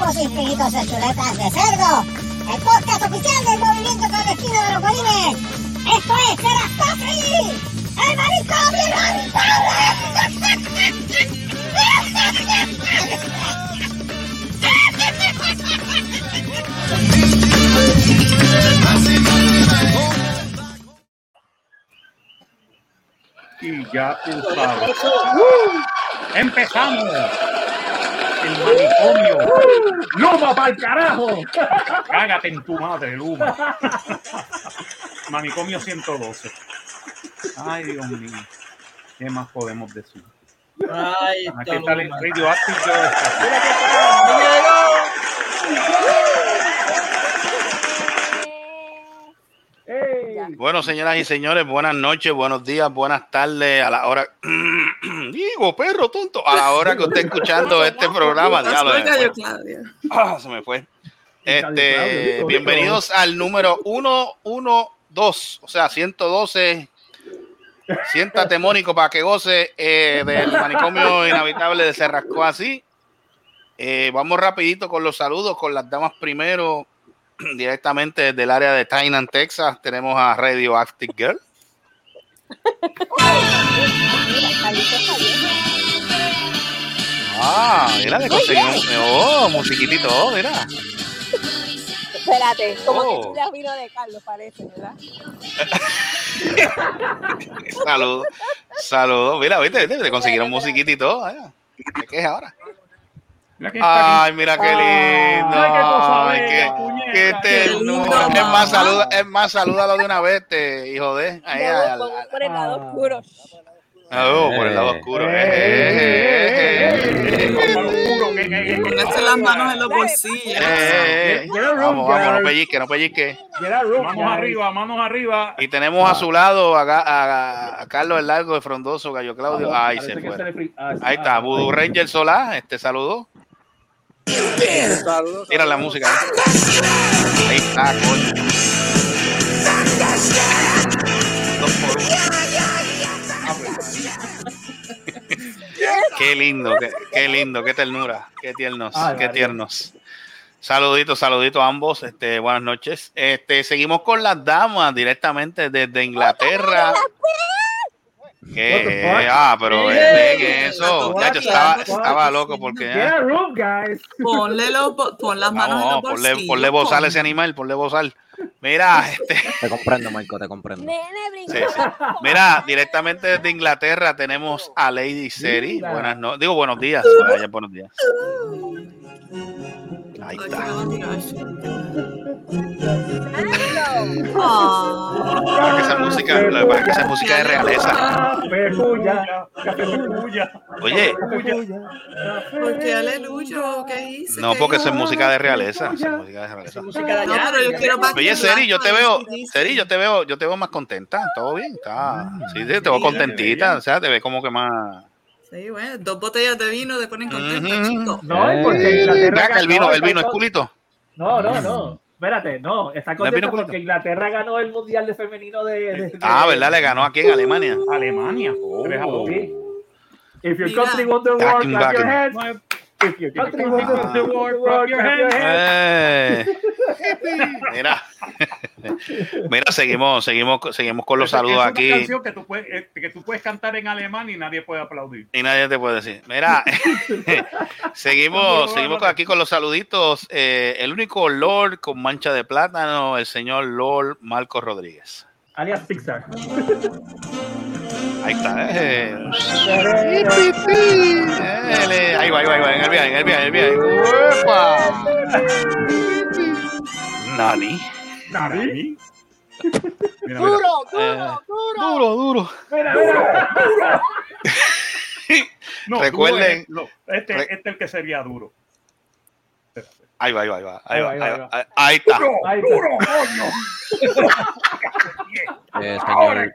sapos infinitos de chuletas de cerdo. El podcast oficial del movimiento clandestino de los bolines. Esto es Serastofri, el manicomio Y ya tú sabes. ¡Empezamos! El manicomio. ¡Luma para el carajo! Cágate en tu madre, Luma. Manicomio 112. Ay, Dios mío. ¿Qué más podemos decir? Ay, Aquí está está el Joe está Mira qué Bueno, señoras y señores, buenas noches, buenos días, buenas tardes a la hora. Digo, perro tonto, a la hora que usted escuchando este programa. Diablo, se me fue. Claudia. Ah, se me fue. Este, bienvenidos al número 112, o sea, 112. Siéntate, Mónico, para que goce eh, del manicomio inhabitable de Cerrasco así. Eh, vamos rapidito con los saludos, con las damas primero, directamente desde el área de Tainan, Texas. Tenemos a Radioactive Girl. Ah, mira, le conseguimos. Oh, musiquitito, oh, mira. Espérate, como Oh. que tú ya vino de Carlos, parece, ¿verdad? Saludos, saludos. Mira, viste, viste, le consiguieron musiquita y todo. vaya. ¿Qué es ahora? Mira que está Ay, mira qué lindo. Ay, qué bella, qué, ternura. Es más, saluda, es más, salúdalo de una vez, te, hijo de. Ahí, por el lado Ah. oscuro. oh, por el lado oscuro. Eh, Eh, eh, eh, eh, Pónganse las manos en los bolsillos. eh, eh. Vamos, vamos, no pellizque, no pellizque. Manos arriba, manos arriba. Y tenemos a su lado a, Ga- a- a Carlos el Largo de Frondoso, Gallo Claudio. Ay, Parece se fue. ah, Ahí está, ah, Voodoo Ranger Solá, este saludo. Tira la música. Ahí está, coño. Dos por uno. Qué lindo, qué, qué lindo, qué ternura, qué tiernos, Ay, qué tiernos. Saluditos, saluditos a ambos. Este, buenas noches. Este, seguimos con las damas directamente desde Inglaterra. Fuck? ah, pero Ey, ven eso. Ya yo estaba, estaba loco porque Get a ah, room, guys. Ponle los, bo- pon las manos vamos, en los ponle, ponle bozal a ese animal, ponle bozal. Mira, este, Te comprendo, Marco, te comprendo. Sí, sí. Mira, directamente desde Inglaterra tenemos a Lady Seri. Buenas no, digo buenos días. Vaya, buenos días. Ahí está. Ah. Para que esa música, para que esa música de realeza. Oye, ¿Por qué aleluya? ¿Qué hice? no ¿Qué porque eso es música de realeza. es música de realeza. No, pero yo quiero Oye, Seri, yo te ¿sabes veo? Seri, yo te veo, yo te veo más contenta, todo bien, está, sí, sí, te veo contentita, o sea, te ves como que más. Sí, bueno, dos botellas de vino te ponen contenta, Ujú. chico. No, Ey. porque Inglaterra acá, el vino, ganó, el vino es culito. No, no, no. Espérate, no. Está ¿No es vino contenta culito? porque Inglaterra ganó el mundial de femenino de. de- Ah, de- ¿verdad? Le ganó aquí en Alemania. Alemania. Tres a dos. Sí. If your country won the Backing, clap your hands. If your country won the war, clap your hands. Eh. Mira, mira, seguimos, seguimos, seguimos con los saludos es una aquí canción que tú, puedes, eh, que tú puedes cantar en alemán y nadie puede aplaudir. y nadie te puede decir. Mira, seguimos, seguimos aquí con los saluditos. Eh, el único Lord con mancha de plátano, el señor Lord Marco Rodríguez. Alias Pixar. Ahí está. eh. Ahí va, ahí va, ahí va, en el viaje, en el viaje, en el viaje. ¡Uepa! Nani. Nani. Mira, mira. Duro, Eh, duro, duro. Duro, duro. Mira, mira. No, Recuerden- duro es- no, este, Re- este es el que sería duro. Espérate. Ahí va, ahí va, ahí va. Ahí va, Ahí va, ahí ahí va, va. ahí- Ahí está. ¡Duro! Ahí está. ¡Duro, coño! Eh, señor, eh,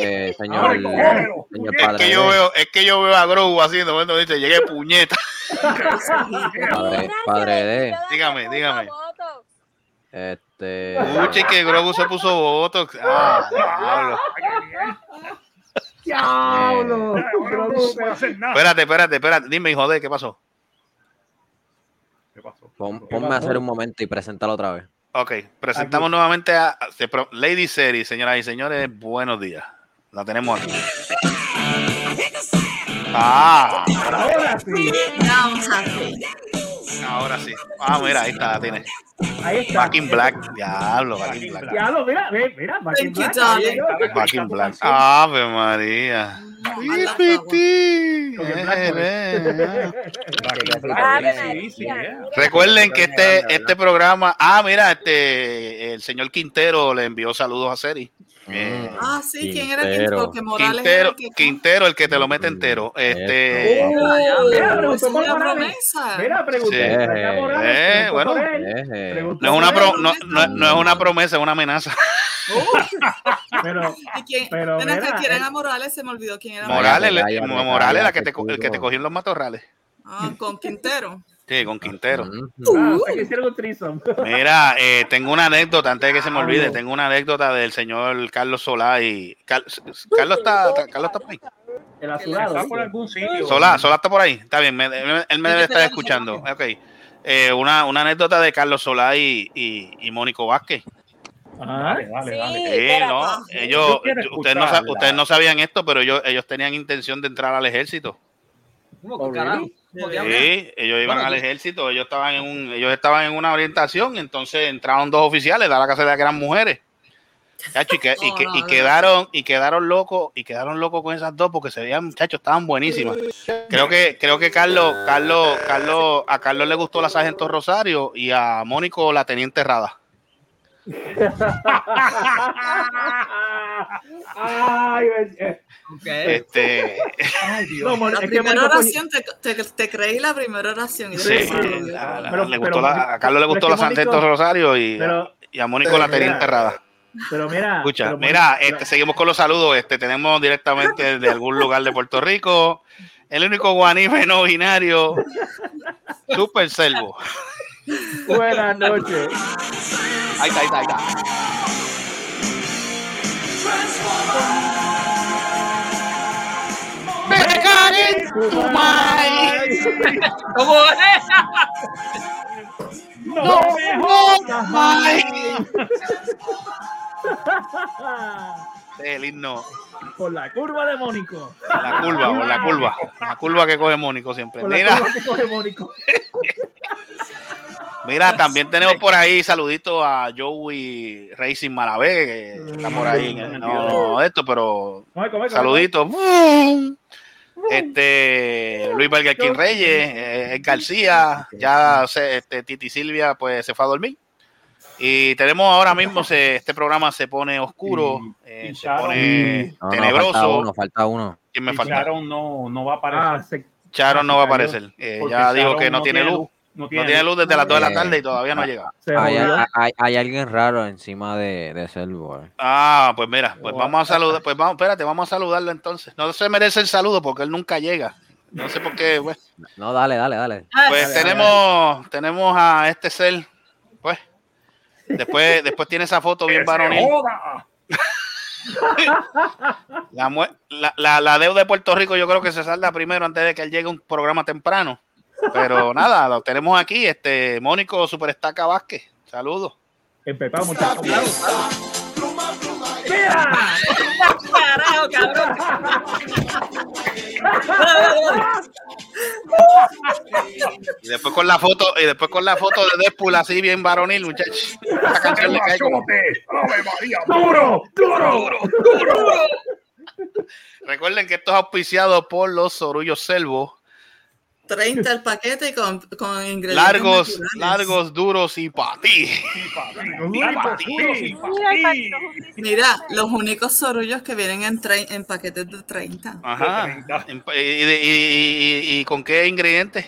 eh, señor, cógelo. señor Es padre, que yo veo, es que yo veo a Grogu haciendo, bueno, dice, llegué puñeta. padre, padre de, Dígame, dígame. Este, Escuche que Grogu se puso votos. Ah, diablo. Diablo. Ahora no puedo hacer nada. Espérate, espérate, espérate. Dime, hijo de, ¿qué pasó? Pon- ponme a hacer un momento y preséntalo otra vez. Ok, presentamos nuevamente a Lady Seri, señoras y señores, buenos días. La tenemos aquí. Ah, Ahora sí. Ahora sí. Ah, mira, ahí está, la tiene. Ahí está. Back in Black, diablo, Back in Black. Ya lo, mira, ve, mira, Back in Black. Back in Black. Ave María. Eh, eh. Recuerden que este, este programa, ah, mira, este, el señor Quintero le envió saludos a Seri. Eh, Mm, Ah, sí, ¿quién era Quintero. Quintero? Porque Morales Quintero, el que... Quintero, el que te lo mete entero. Este, Oh, Mira, preguntó por Morales. promesa. Mira, Eh, bueno. no es una pro- no, no- no es una promesa, es una amenaza. Pero, ¿Y quién? Pero Ven acá, mira, ¿quién eh. era Morales? Se me olvidó quién era Morales, Morales, la que te, el que te cogió en los matorrales. Ah, con Quintero. Sí, con Quintero. Ah, o sea que. Mira, eh, tengo una anécdota, antes de que se me olvide, tengo una anécdota del señor Carlos Solá y... Car- Carlos está, Carlos está por ahí. El azulado. Está por algún sitio. Solá, Solá está por ahí. Está bien, me- me- él me debe estar escuchando. Ok. Eh, una, una anécdota de Carlos Solá y, y, y Mónico Vázquez. Ajá. Dale, dale, Sí. dale. Sí, espérate. no, ellos, ustedes, no, ustedes sabían esto, pero ellos, ellos tenían intención de entrar al ejército. Oh? Sí, ellos iban al ejército, ellos estaban en un, ellos estaban en una orientación, entonces entraron dos oficiales, da la casualidad que eran mujeres. Chacho, y, que- y, que- y no, quedaron, y quedaron locos, y quedaron locos con esas dos porque se veían, muchachos, estaban buenísimas. Creo que, creo que Carlos, Carlos, Carlos, a Carlos le gustó la Sargento Rosario y a Mónico la Teniente Rada. Ay, Este, Ay, Dios. no, La primera oración, te, te, te creí la primera oración. y sí, después- sí. la- la- Pero- le pero gustó la- Mónico- a Carlos le gustó la Sargento Rosario y, Pero, y a Mónico la pero Teniente mira, Rada. pero mira. Escucha, pero mira, Mónico- este, seguimos con los saludos. Este, tenemos directamente de algún lugar de Puerto Rico. El único guanife no binario. Super Selvo. Buenas noches. Ahí está, ahí está, ahí está. Me. No me jodas. El himno. Por la curva de Mónico. La curva, por la curva. La curva que coge Mónico siempre. Por la Mira, curva que coge Mónico. Mira, también tenemos por ahí saluditos a Joey Racing Malavé, que está por ahí. No, no, esto, pero. Saluditos. Este Luis King Reyes, eh, Ed García, ya se, este, Titi Silvia pues se fue a dormir. Y tenemos ahora mismo se, este programa se pone oscuro, eh, se pone No, no, falta tenebroso. uno, falta uno. ¿Quién me falta? Sharon no, no va a aparecer. Ah, se- Charon no va a aparecer. Eh, ya dijo Sharon que no, tiene luz. No No tiene luz desde las 2 de la tarde y todavía no ha llegado. se Hay, jodió. hay- alguien raro encima de, de Selvo. eh. Ah, pues mira, pues vamos a saludar, pues vamos, espérate, vamos a saludarlo entonces. No se merece el saludo porque él nunca llega. No sé por qué, pues. No, dale, dale, dale. Pues tenemos, tenemos a este ser, pues. Después, después tiene esa foto bien ¡Que se varonil. La, la, la- la deuda de Puerto Rico yo creo que se salda primero antes de que él llegue a un programa temprano. Pero nada, lo tenemos aquí, este Mónico Superestaca Vázquez. Saludos. Empezamos, muchachos. ¡Mira! Carajo, cabrón. Y después con la foto, y después con la foto de Deadpool así bien varonil, muchachos. Esta canción le cae como- ¡Machote! ¡Ave María! ¡Duro! ¡Duro! Recuerden que esto es auspiciado por los Sorullos Selvo. 30 el paquete con, con ingredientes Largos, naturales. largos, duros y para ti. Mira los únicos sorullos que vienen en, tre- en paquetes de 30. Ajá. ¿Y, y- y- y con qué ingredientes?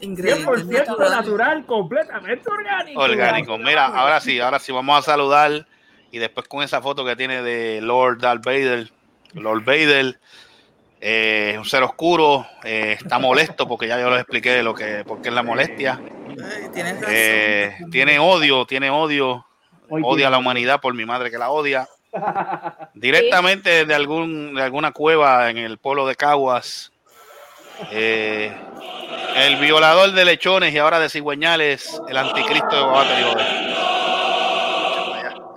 Ingredientes 100% naturales. natural, completamente orgánico. Orgánicos. Mira, ahora sí, ahora sí, vamos a saludar. Y después con esa foto que tiene de Lord Darth Vader. Lord Vader. Eh, un ser oscuro. eh, está molesto porque ya yo les expliqué lo que, por qué es la molestia. Eh, tiene odio, tiene odio. Odia a la humanidad por mi madre que la odia. Directamente de algún de alguna cueva en el pueblo de Caguas. Eh, el violador de lechones y ahora de cigüeñales, el anticristo de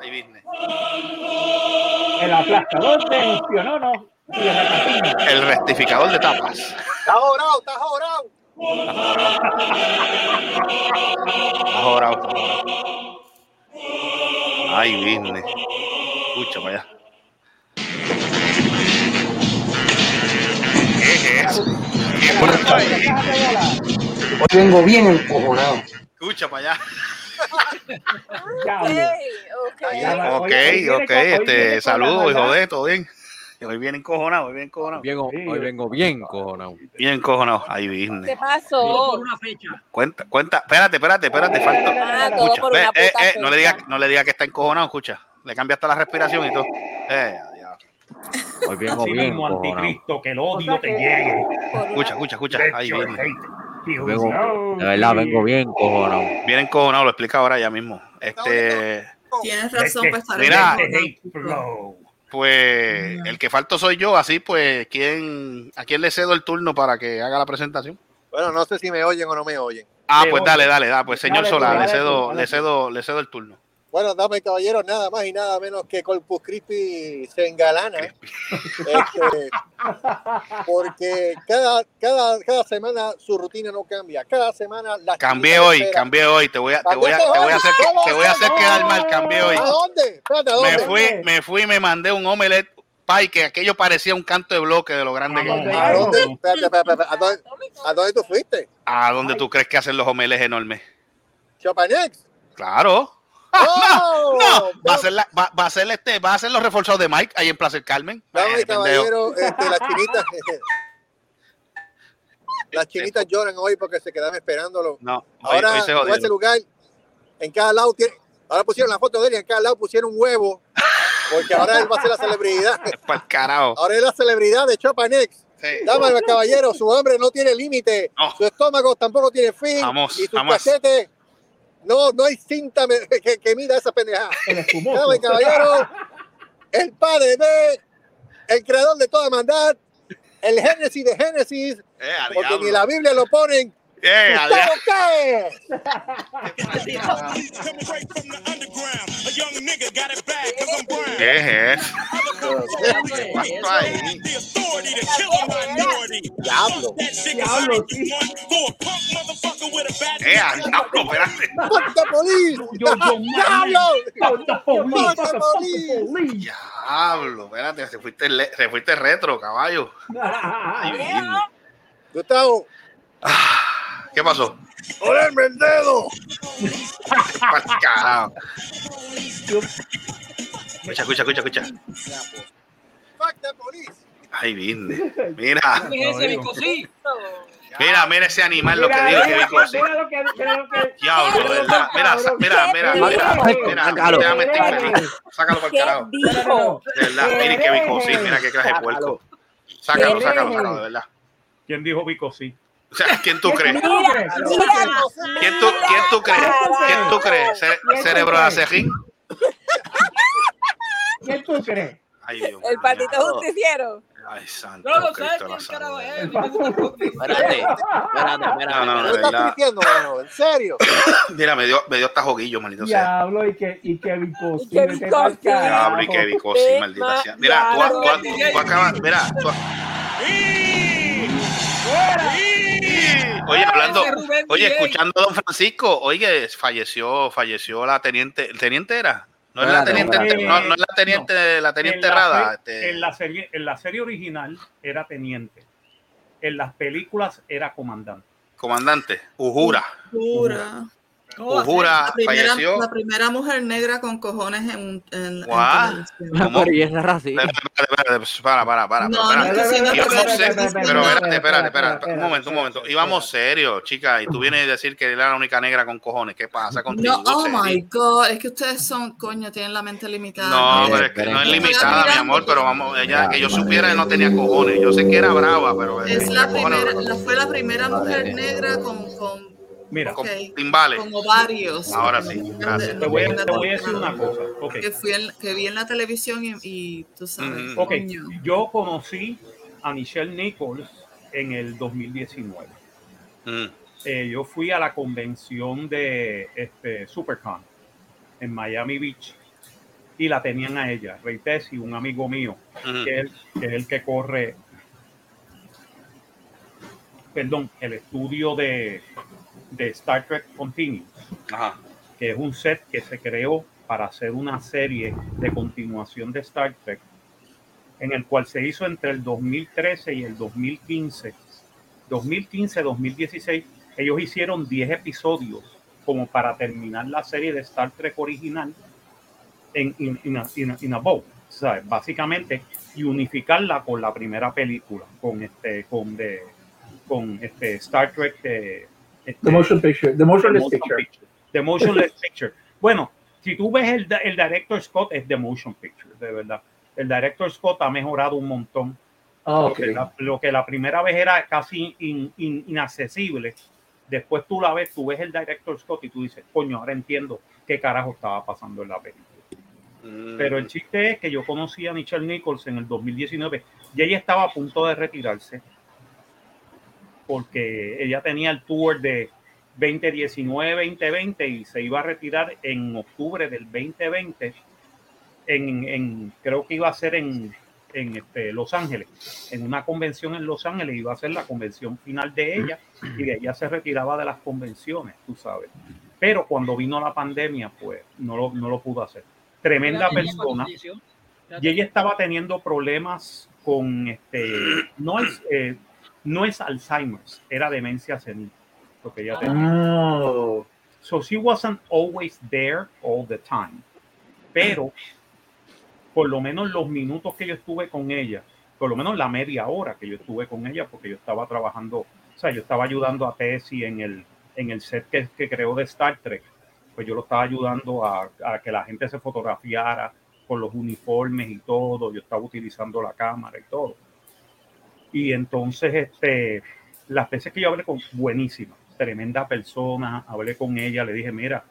viene. El aplastador de espiononos y el rectificador de tapas. Está jorado, está jorado. Ahora, ahora. Ay, vine. Escucha para allá. ¿Qué es eso? Hoy vengo bien encojonado. Escucha para allá. Ok, ok. Ya, Ok, hoy- hoy viene ok. con- hoy viene Este, saludos, hijo de todo bien. Hoy viene encojonado, hoy viene encojonado. Bien, Sí. hoy vengo bien cojonado. Bien encojonado. Ahí ¿Qué vine. pasó? Cuenta, cuenta. Espérate, espérate, espérate. Falta. Ah, todo Escucha. por Ve, una eh, puta eh, no le diga, fecha. no le diga que está encojonado, escucha. Le cambia hasta la respiración y todo. Eh. Hoy vengo Así bien mismo, anticristo, que el odio te llegue. Por una- escucha, escucha, escucha. Let Ahí viene. Vengo, de verdad, vengo bien cojonado. Bien encojonado, lo explica ahora ya mismo. Este. Tienes razón para estar Mira. Pues el que falto soy yo, así pues, ¿quién, ¿a quién le cedo el turno para que haga la presentación? Bueno, no sé si me oyen o no me oyen. Ah, pues dale, dale, dale, pues señor Solá, le cedo, dale le cedo, le cedo el turno. Bueno, damas y caballeros, nada más y nada menos que Corpus Christi se engalana. Este, porque cada, cada, cada semana su rutina no cambia. Cada semana la Cambié hoy, espera. cambié hoy, te voy a, te voy a, te voy a hacer, que- te voy a hacer quedar mal, cambié hoy. ¿A dónde? Espérate, ¿a Me fui, me fui y me mandé un omelette pie que aquello parecía un canto de bloque de lo grande que es. ¿A dónde? Espérate, espérate, espérate. ¿A dónde, a dónde tú fuiste? ¿A dónde tú crees que hacen los omeles enormes? Chopanex. Claro. ¡Oh! No, va a ser la, va, va a ser este, va a ser los reforzados de Mike ahí en Plaza del Carmen. Damas Eh, caballeros, este, las chinitas. las chinitas lloran hoy porque se quedaban esperándolo. No, hoy, Ahora, hoy se en ese lugar, en cada lado tiene. Ahora pusieron la foto de él y en cada lado pusieron un huevo. Porque ahora él va a ser la celebridad. Para el carajo. Ahora es la celebridad de Chopanex. Sí. Damas y caballeros, su hambre no tiene límite. No. Su estómago tampoco tiene fin. Jamás, y sus cachetes. No, no hay cinta que, que mida esa pendejada. El espumoso. El padre de, el creador de toda maldad, el Génesis de Génesis, Eh, porque diablo. ni la Biblia lo ponen. Eh, a ¿Gustavo diablo. qué? ¿Qué es. Diablo. Diablo. Eh, diablo, espérate. Diablo. Espérate, se fuiste, le- se fuiste retro, caballo. Gustavo, Ah, ¿Qué pasó? ¡Olerme el dedo! Carajo. Escucha, escucha, escucha, escucha. Ay, vinde. Mira, mira, mira ese animal lo que digo, que que. Diablo, ¿verdad? Mira, mira, mira, mira, mira, Sácalo. déjame estar feliz. Sácalo para el ¿Qué carajo. dijo? De verdad, mire qué bico, sí, mira qué clase de puerco. Sácalo, sácalo, sácalo, de verdad. ¿Quién dijo Vico sí? O sea, ¿quién tú crees? Mira, mira. ¿Quién tú, quién tú crees? ¿Quién tú crees? Ce- ¿Cerebro de acejín? ¿Quién tú crees? Ay, Dios El patito justiciero. Ay, santo No lo quién carajo es. Espérate, espérate, espérate. No, no, ¿Qué de estás verdad. diciendo, mano? ¿En serio? Mira, me dio, me dio hasta joguillo, maldito sea. Diablo, y que, y sí. Diablo y qué sí, maldita sea. Mira, tú, tú, tú, tú acabas, mira, tú- Oye, hablando, Ese Rubén oye, escuchando a don Francisco, oye, falleció, falleció la teniente, ¿el teniente era? No es la teniente, no, no es la teniente, la teniente en, la este, en, la serie, en la serie original era teniente. En las películas era comandante. comandante, Ujura. Pura. ¿Cómo va a ser? Ujura La primera, falleció. la primera mujer negra con cojones en, en. Pero y ese racista. Espérate, espérate, espérate, para, para, para, No, para, pero espérate, espérate, espérate, un momento, un momento. Íbamos serios, chica, y tú vienes a decir que era la única negra con cojones. ¿Qué pasa contigo? No, oh Serio. my god, es que ustedes son, coño, tienen la mente limitada. No, pero es que no es limitada, mi amor, pero vamos, ella, que yo supiera que no tenía cojones. Yo sé que era brava, pero Es tenía la primera, fue la primera mujer negra con, con, Mira, con ok, timbales. con ovarios. Ahora sí, gracias. te voy, a, te voy a decir una cosa. Ok, Que, fui en- que vi en la televisión y, y tú sabes. Mm. ok. coño. Yo conocí a Michelle Nichols en el 2019. Mm. Eh, yo fui a la convención de este, Supercon en Miami Beach y la tenían a ella, Ray Tessie, un amigo mío, que es, que es el que corre, perdón, el estudio de, de Star Trek Continuous, Ajá. que es un set que se creó para hacer una serie de continuación de Star Trek, en el cual se hizo entre el 2013 y el 2015. 2015-2016, ellos hicieron 10 episodios como para terminar la serie de Star Trek original en in, in a, in a- in a bow, ¿sabes? Básicamente, y unificarla con la primera película, con este, con de, con este Star Trek de, este, The motion picture, the motionless motion picture. picture. The motionless picture. Bueno, si tú ves el, el director Scott, es The Motion Picture, de verdad. El director Scott ha mejorado un montón. Ah, Lo, ok. que la, lo que la primera vez era casi in- in- inaccesible, después tú la ves, tú ves el director Scott y tú dices, coño, ahora entiendo qué carajo estaba pasando en la película. Mm. Pero el chiste es que yo conocí a Michelle Nichols en el 2019 y ella estaba a punto de retirarse porque ella tenía el tour de 2019-2020 y se iba a retirar en octubre del 2020 en, en- creo que iba a ser en, en este, Los Ángeles, en una convención en Los Ángeles, iba a ser la convención final de ella y de ella se retiraba de las convenciones, tú sabes. Pero cuando vino la pandemia, pues no lo, no lo pudo hacer. Tremenda persona. Y ella estaba teniendo problemas con este, no es, eh, no es Alzheimer's, era demencia senil. Lo que ella tenía. Oh, So she wasn't always there all the time. Pero por lo menos los minutos que yo estuve con ella, por lo menos la media hora que yo estuve con ella, porque yo estaba trabajando, o sea, yo estaba ayudando a Tessie en el, en el set que, que creó de Star Trek, pues yo lo estaba ayudando a, a que la gente se fotografiara con los uniformes y todo, yo estaba utilizando la cámara y todo. Y entonces, este, las veces que yo hablé con, buenísima, tremenda persona, hablé con ella, le dije, mira,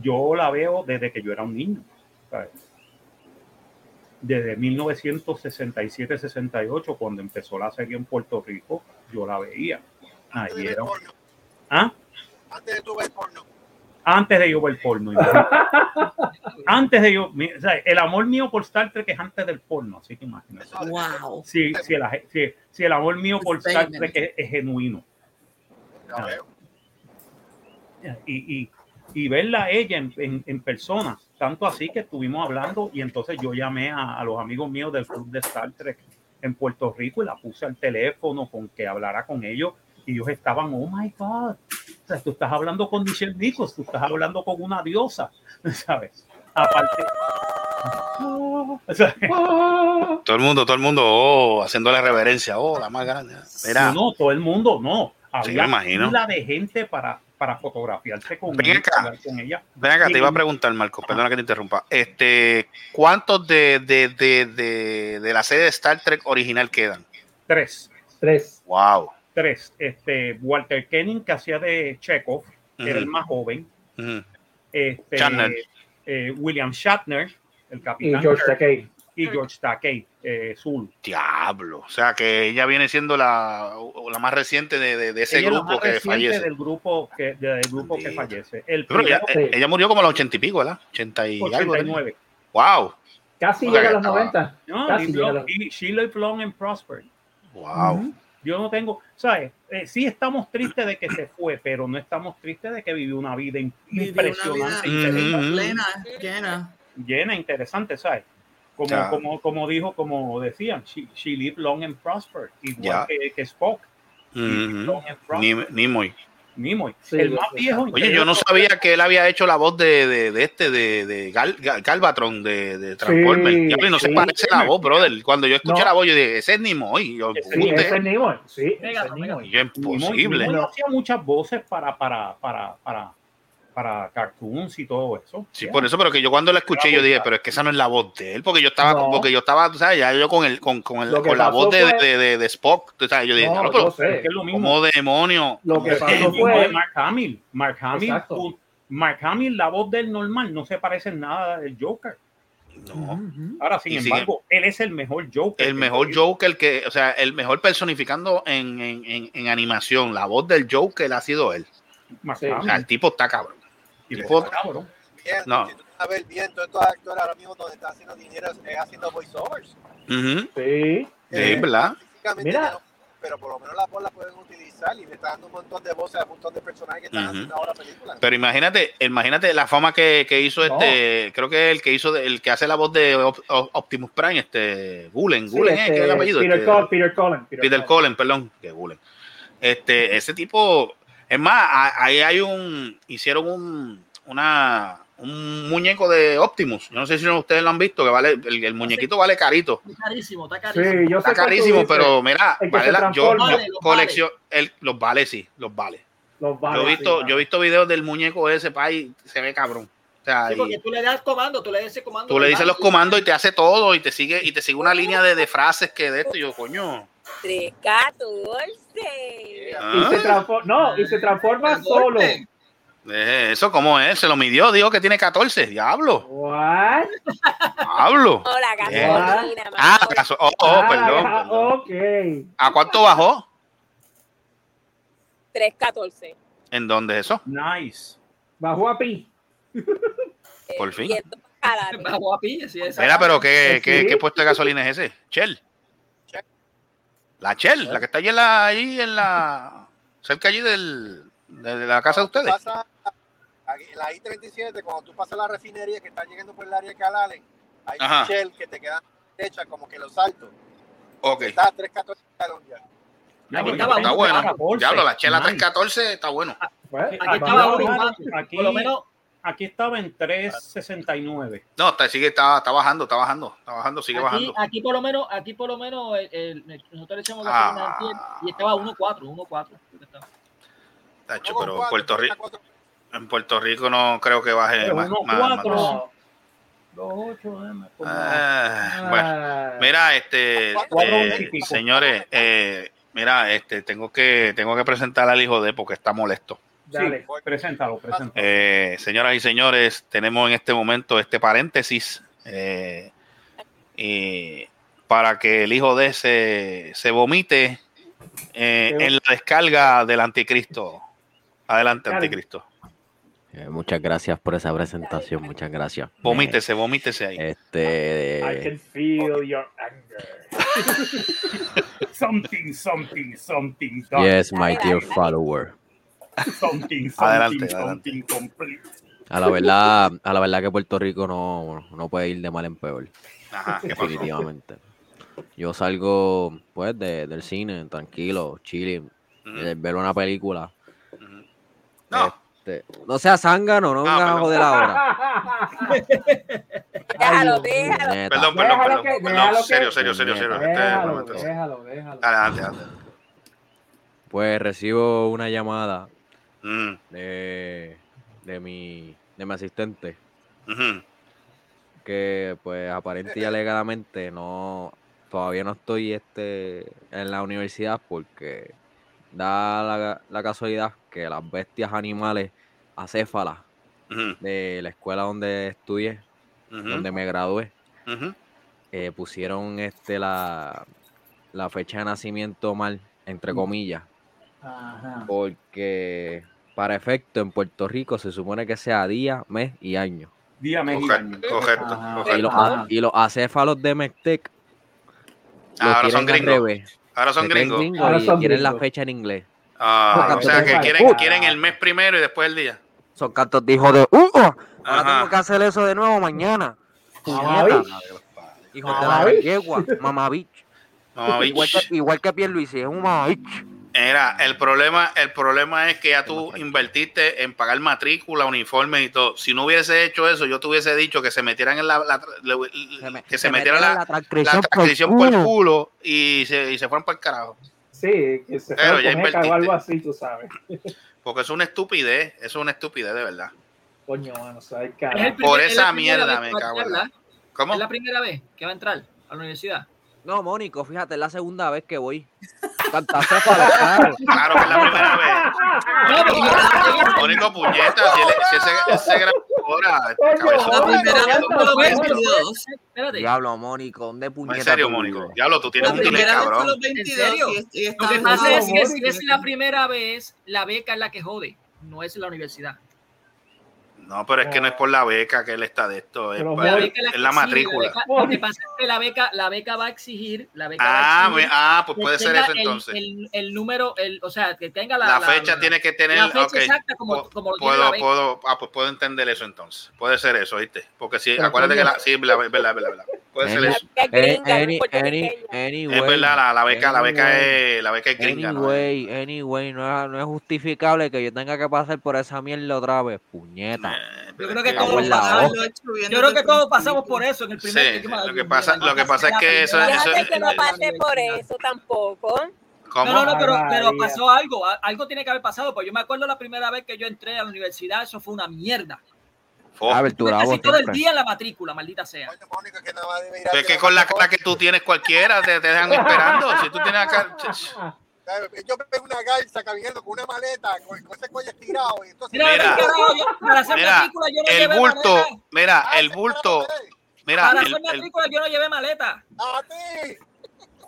yo la veo desde que yo era un niño. ¿sabes? Desde 1967-68, cuando empezó la serie en Puerto Rico, yo la veía. Ahí era. ¿Ah? Antes de tu ver porno. Antes de yo ver porno. antes de yo. mi- o sea, el amor mío por Star Trek es antes del porno, así que imagínate. Wow. Si, si, el, si, si el amor mío por Star. Trek es, es genuino. Y, y, y verla a ella en, en, en persona, tanto así que estuvimos hablando y entonces yo llamé a, a los amigos míos del club de Star Trek en Puerto Rico y la puse al teléfono con que hablara con ellos y ellos estaban, oh my God, o sea, tú estás hablando con Michelle Nichols, tú estás hablando con una diosa, ¿sabes? Aparte... Todo el mundo, todo el mundo, oh, haciéndole reverencia, oh, la más grande. Mira, no, no, todo el mundo, no. Sí, Había me imagino. fila de gente para, para fotografiarse con, Ven acá. con ella. ven acá, te iba a preguntar, Marco, perdona que te interrumpa. Este, ¿cuántos de, de, de, de, de la serie de Star Trek original quedan? Tres. tres. Wow. Tres. Este, Walter Kenning, que hacía de Chekhov, que era el más joven. Este, Shatner. eh, William Shatner, el Y capitán. George Kirk, Takei. y George Takei, eh, Zulu. Diablo. O sea que ella viene siendo la, la más reciente de, de- de ese Ella es la grupo más que fallece. Del grupo que, del grupo que fallece. El Pero ella, murió como a los ochenta y pico, ¿verdad? Ochenta y algo. ¿verdad? 89. Wow. Casi O sea llega a los estaba- 90. No, Casi y los- y she lived long and prospered. Wow. Yo no tengo, ¿sabes? Eh, sí estamos tristes de que se fue, pero no estamos tristes de que vivió una vida im- Vivió una impresionante, vida. Plena, llena. llena, interesante, ¿sabes? Como, como, como dijo, como decían, she, she lived long and prospered, igual que, que Spock. And Ni, prospered. Nimoy. Nimoy. Sí, el más viejo. Oye, yo no sabía que él había hecho la voz de, de, de este, de, de Gal, Gal- Galvatron, de, de Transformers. Sí, y no se sí. parece la voz, brother. Cuando yo escuché No. la voz, yo dije, ese es Nimoy. Yo, Ese Sí, puta, ese es Nimoy. Sí, ese es Nimoy. yo, Nimoy, imposible. Nimoy hacía muchas voces para, para, para, para, para cartoons y todo eso. Sí, Yeah. por eso, pero que yo cuando la escuché, yo dije, pero es que esa no es la voz de él, porque yo estaba, No. porque yo estaba, tú sabes, ya yo con el, con, con, el, con la voz de, fue- de, de, de Spock, tú sabes, yo dije, No, "Diablo, yo pero sé. Es que es lo mismo. ¿cómo demonio? Lo que Es pasó el mismo fue- de Mark Hamill. Mark Hamill, Mark Hamill, la voz del normal no se parece en nada del Joker. No. Ahora, sin Y sigue- embargo, él es el mejor Joker. El mejor Joker que, o sea, el mejor personificando en, en, en, en animación. La voz del Joker ha sido él. Más Sí. O sea, el tipo está cabrón. Y está cabrón. Bien, No. si tú vas a ver bien, todos estos actores ahora mismo donde están haciendo dinero es haciendo voiceovers. Ujú. Sí. Sí, ¿verdad? Físicamente Mira. no, pero por lo menos las voz las pueden utilizar y le están dando un montón de voces a un montón de personajes que están Ujú. haciendo ahora películas. Pero imagínate, imagínate la fama que, que hizo No. este, creo que el que hizo, de- el que hace la voz de Op- Op- Optimus Prime, este, Gulen, Sí, Gulen, ¿eh? este, ¿Qué es el apellido? Peter, Este, Col- Peter Cullen. Peter Cullen, perdón, que Gulen. Este, ese tipo, es más, ahí hay un, hicieron un, una, un muñeco de Optimus. Yo no sé si ustedes lo han visto, que vale, el, el muñequito vale carito. Está carísimo, está carísimo. Sí, yo Está carísimo, pero mira, vale la- yo, yo Vale, los colección, el, los vale, sí, los vale. Los yo vale, he visto, sí, yo he visto videos del muñeco ese pay, se ve cabrón. O sea, Sí, y porque tú le das comando, tú le das ese comando. tú le dices los comandos y te hace todo y te sigue y te sigue una línea de, de frases que de esto y yo coño. 314. Y ah, se transforma, no, y se transforma solo. eh, eso cómo es, se lo midió, dijo que tiene 14, diablo, What? diablo. Oh, la Eh. Ah, oh, oh, Ah, perdón, ya, perdón. Ok. ¿A cuánto bajó? 314. ¿En dónde es eso? Nice. Bajó a pi. Por fin. Y esto jálate. Bajo a sí, esa. Mira, pero ¿qué, Sí. qué, qué puesto de gasolina es ese? Shell. La Shell, la que está allí en la, ahí en la, cerca allí del, de la casa de ustedes. Pasa, aquí la I-37, cuando tú pasas la refinería que está llegando por el área de Calalen, hay Ajá. un shell que te queda derecha como que los saltos. Ok. Está a 314 galón ya. Aquí Ya, estaba Está uno, bueno. 14. Diablo, la Shell a Nice. 314 está bueno. Pues, Aquí estaba uno. Aquí, Por lo menos, aquí estaba en 369. No, está, sigue, está, está bajando, está bajando, está bajando, sigue aquí, bajando. aquí por lo menos, aquí por lo menos, el- el- nosotros le echamos Ah. y estaba 1.4, 1.4. Tacho, pero en cuatro, Puerto, Rico, cuatro. en Puerto Rico no creo que baje Pero más. uno, más- más. cuatro. No. 28, Ah, bueno, Ah, mira, este, eh, señores, eh, mira, este, tengo que, tengo que presentar al hijo de porque está molesto. Dale. preséntalo, preséntalo. Eh, señoras y señores, tenemos en este momento este paréntesis eh, y para que el hijo de se, se vomite eh, en la descarga del anticristo. Adelante, Dale. anticristo. Eh, muchas gracias por esa presentación, muchas gracias. Vomítese, vomítese ahí. Este, I can feel your anger. Something, something, something. done. yes, my dear follower. Something, something, Adelante, something complete. A la verdad, a la verdad que Puerto Rico no, no puede ir de mal en peor, Ajá, ¿qué pasó? definitivamente. Yo salgo pues de- del cine, tranquilo, chilling, Ujú, eh, ver una película. ujú. No, Este, no sea zángano, no Ah, vengas a joder ahora. Déjalo, déjalo. Neta. perdón, perdón, Déjalo perdón. que- serio, serio, serio, serio. Este Déjalo, momento. déjalo, déjalo. Adelante, adelante. Pues recibo una llamada Mm, de, de mi de mi asistente. Que pues aparente y alegadamente no todavía no estoy este en la universidad porque da la, la casualidad que las bestias animales acéfalas de la escuela donde estudié, donde me gradué, eh, pusieron este la, la fecha de nacimiento mal, entre comillas, Ajá. porque para efecto en Puerto Rico se supone que sea día, mes y año. Día medio año. Correcto, correcto. Y los, Ajá. y los acéfalos de Mectec lo Ahora son gringos. Ahora son gringos. Ahora y son quieren la fecha en inglés. Ah, Ah, o sea, que quieren, quieren el mes primero y después el día. Son cantos de hijo de ¡Uh! Ahora Ajá. tengo que hacer eso de nuevo mañana. Hijo de la yegua. No, Igual bitch. que, igual que Pierluisi, es un mamavich. Era, el problema, el problema es que ya tú invertiste en pagar matrícula, uniforme y todo. Si no hubiese hecho eso, yo te hubiese dicho que se metieran en la, la- me- que se, metieron la, la transcripción por el culo. y se, y se fueron para el carajo. Sí, que se Pero ya o invertiste. algo así, tú sabes. Porque es una estupidez, es una estupidez de verdad. Coño, mano, sabes, Es el cara. primer- Por es esa mierda me cago en la- ¿verdad? ¿Cómo? Es la primera vez que va a entrar a la universidad. No, Mónico, fíjate, es la segunda vez que voy. Cantacéfalo, claro. Claro que es la primera vez. Mónico puñeta, si, él- si ese, ahora. La primera vez fue los Pero- 22. Espérate. Diablo, Mónico, ¿dónde puñeta? en serio, Mónico. Diablo, tú tienes un fue cabrón. los 22. serio? y- y Lo que pasa es que si es la primera vez, la beca es la que jode, no es la universidad. No, pero es que no es por la beca que él está de esto, es, Pero para- La beca es la es matrícula. beca- lo que pasa es que la beca, la beca va a exigir, la beca Ah, va a me- exigir ah, pues puede ser eso el- entonces. El, el número, el, o sea, que tenga la, La fecha tiene que tener. la fecha ok. exacta como, Pu- como lo tiene la puedo, beca. puedo, ah, pues puedo entender eso entonces. Puede ser eso, ¿viste? Porque si, Pero acuérdate que la, sí, la, verdad, verdad, verdad. Puede ser eso. Es any- any- anyway, verdad, la, la beca, la beca anyway, es, la beca es gringa, anyway, no es, no es justificable que yo tenga que pasar por esa mierda otra vez, puñeta. Yo creo que todos la pasamos. Yo creo que todos pasamos por eso en el primer Sí, lo que pasa- lo que pasa es que eso- la eso- que no la pasé por eso tampoco. ¿Cómo? No, no, no, pero, pero pasó algo. Algo tiene que haber pasado. Pues yo me acuerdo la primera vez que yo entré a la universidad, eso fue una mierda. Casi todo el día en la matrícula, maldita sea. Pero es que con la cara que tú tienes cualquiera te, te dejan esperando. Si tú tienes acá. Yo me pego una garza caminando con una maleta, con, con ese cuello estirado. Y entonces, Mira, Mira, carajo, yo- para hacer Mira, matrícula yo no el llevé bulto, maleta. mira, Ah, el bulto, eh, mira, Para el, hacer el- matrícula yo no llevé maleta. A ti.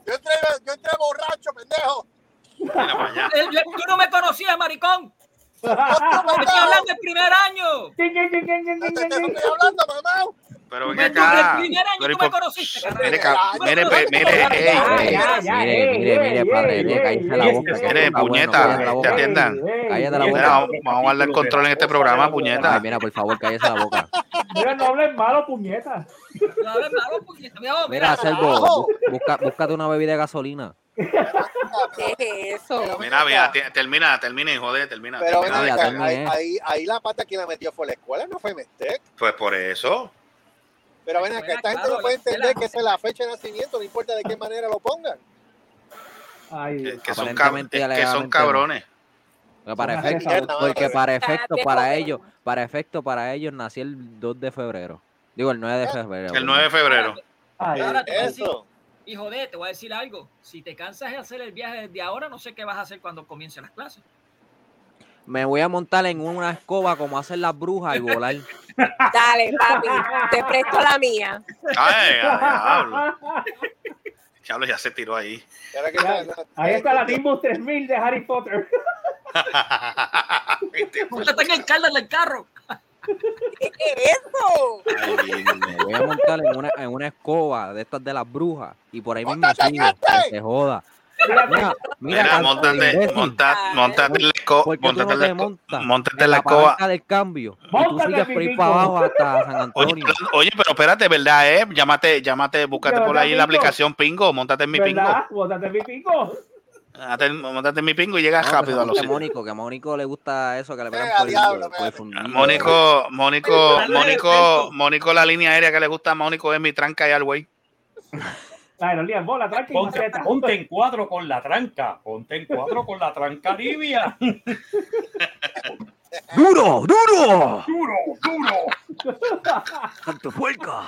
Yo entré, yo entré borracho, pendejo. mira. Eh, yo- Tú no me conocías, maricón. Yo estoy hablando del primer año. Te estoy hablando, mamá. Pero ven tú, acá. El primer año tú me por- conociste. Mire, mire, mire, Mire, mire, padre, de ey, la boca. Mire, puñeta, te atiendan. Cállate la boca. Mira, vamos, a darle el control en este programa, puñeta. Mira, por favor, cállese la boca. Mira, no hables malo, puñeta. No, ver, malo, puñeta. Mira, Mira, mira, busca, búscate una bebida de gasolina. ¿Qué es eso? Mira, mira, te- termina, termina, y joder, termina. Pero termina. terminé. ahí, ahí, ahí la pata que la metió fue la escuela, no fue Mestec. Pues por eso. Pero ven acá, esta gente no puede entender que esa es la fecha de nacimiento, no importa de qué manera lo pongan. Ay, Que, que son, cab- Aparentemente, es que son cabrones. Porque para efecto, porque para efecto, para ellos, para efecto, para ellos nací el 2 de febrero. Digo, el 9 de febrero. El 9 de febrero. Ay, Ahora te voy a decir, Eso. hijo de, te voy a decir algo. Si te cansas de hacer el viaje desde ahora, no sé qué vas a hacer cuando comiencen las clases. Me voy a montar en una escoba como hacen las brujas y volar. Dale, papi, te presto la mía. Ay, diablo. Diablo, ya se tiró ahí. Está- Ahí está la Nimbus 3000 de Harry Potter. Póngate en el carro del carro. ¿Qué es eso? Ay, Me voy a montar en una, en una escoba de estas de las brujas y por ahí mismo ¡Móntate, sigo. Que se joda. Mira, montate, monta, montate en la escoba, ¿Por qué tú montate no en la montas montate en en la la escoba. del cambio? Y tú Móntate, sigues por ahí Pipico. para abajo hasta San Oye, Antonio. pero- oye, pero espérate, ¿verdad? Eh? Llámate, llámate, búscate ¿De por ahí la Pingo? aplicación Pingo, montate en mi Pingo. ¿Verdad? Bótate mi pico. Montate, montate en mi Pingo y llegas No, rápido a los que. Mónico, que a Mónico le gusta eso, que le pegan Eh, a por, diablo, por, por espérate. fundido. Mónico, Mónico, Mónico. Mónico, la línea aérea que le gusta a Mónico es mi tranca y al güey. Lías bola, tranqui, Ponte, maceta. ponte en cuatro con la tranca. Ponte en cuatro con la tranca libia. ¡Duro, duro! Duro, duro. ¡Tanto puerca!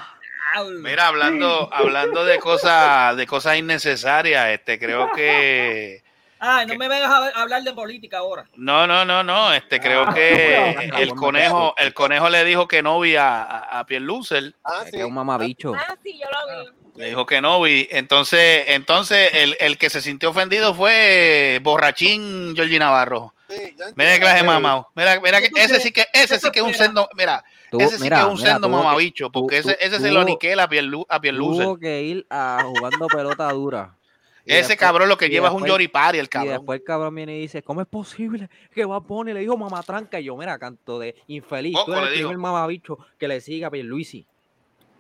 Mira, hablando, hablando de cosas, de cosas innecesarias, este, creo que Ay, no me vengas a hablar de política ahora. no, no, no, no, este, creo Ah, que no, el no, conejo, el conejo le dijo que no vi a, a, a Pierlucer, Ah, Es sí. que es un mamabicho. Ah, sí, yo lo vi. le dijo que no vi, entonces, entonces el, el que se sintió ofendido fue borrachín Georgie Navarro. Sí, Mira que clase mamá. Mira, mira que ¿Qué tú ese sí que, ese ¿Qué sí que es un sendo, mira, Tú- ese sí mira, que es un mira, sendo que- mamabicho, porque tú- ese, ese tú- se lo tuvo- niquela a Pierlu, a Pierlucer. Tuvo que ir a jugando pelota dura. Y Ese después- cabrón lo que y lleva es un yoripari, el Y cabrón. después el cabrón viene y dice, ¿cómo es posible que va a poner? Le dijo mamá tranca. Y yo, mira, canto de infeliz. Tú eres le el dijo. primer mamabicho que le siga a Pierluisi.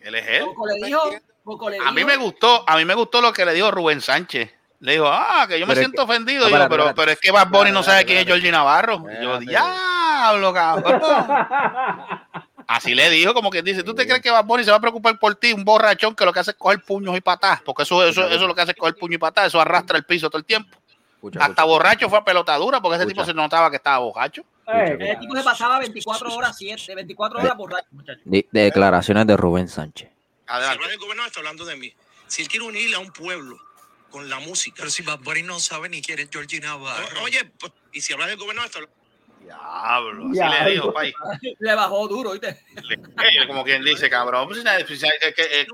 Él es él. Poco le dijo, poco le A mí me gustó, a mí me gustó lo que le dijo Rubén Sánchez. Le dijo, ah, que yo me Pero es siento ofendido. Pero, espérate. pero es que Bad Bunny no Espérate, sabe quién es. Georgie Navarro. Y Yo, diablo, cabrón. Así le dijo, como que dice, ¿tú te crees que Bad Bunny se va a preocupar por ti? Un borrachón que lo que hace es coger puños y patas. Porque eso, eso, eso es lo que hace es coger puños y patas. Eso arrastra el piso todo el tiempo. Escucha, Hasta escucha. borracho fue a pelotadura porque ese Escucha. tipo se notaba que estaba borracho. Eh, El tipo se pasaba 24 horas 7, 24 horas borracho, muchachos. De- declaraciones de Rubén Sánchez. Adelante. el gobernador está hablando de mí. Si él quiere unirle a un pueblo con la música. Pero si Bad Bunny no sabe ni quién es Georgie Navarro. Oye, pues, y si hablas del gobierno, esto Diablo, así Ya. le dijo, pay. Le bajó duro, ¿viste? Como quien dice, cabrón, pues, si que, que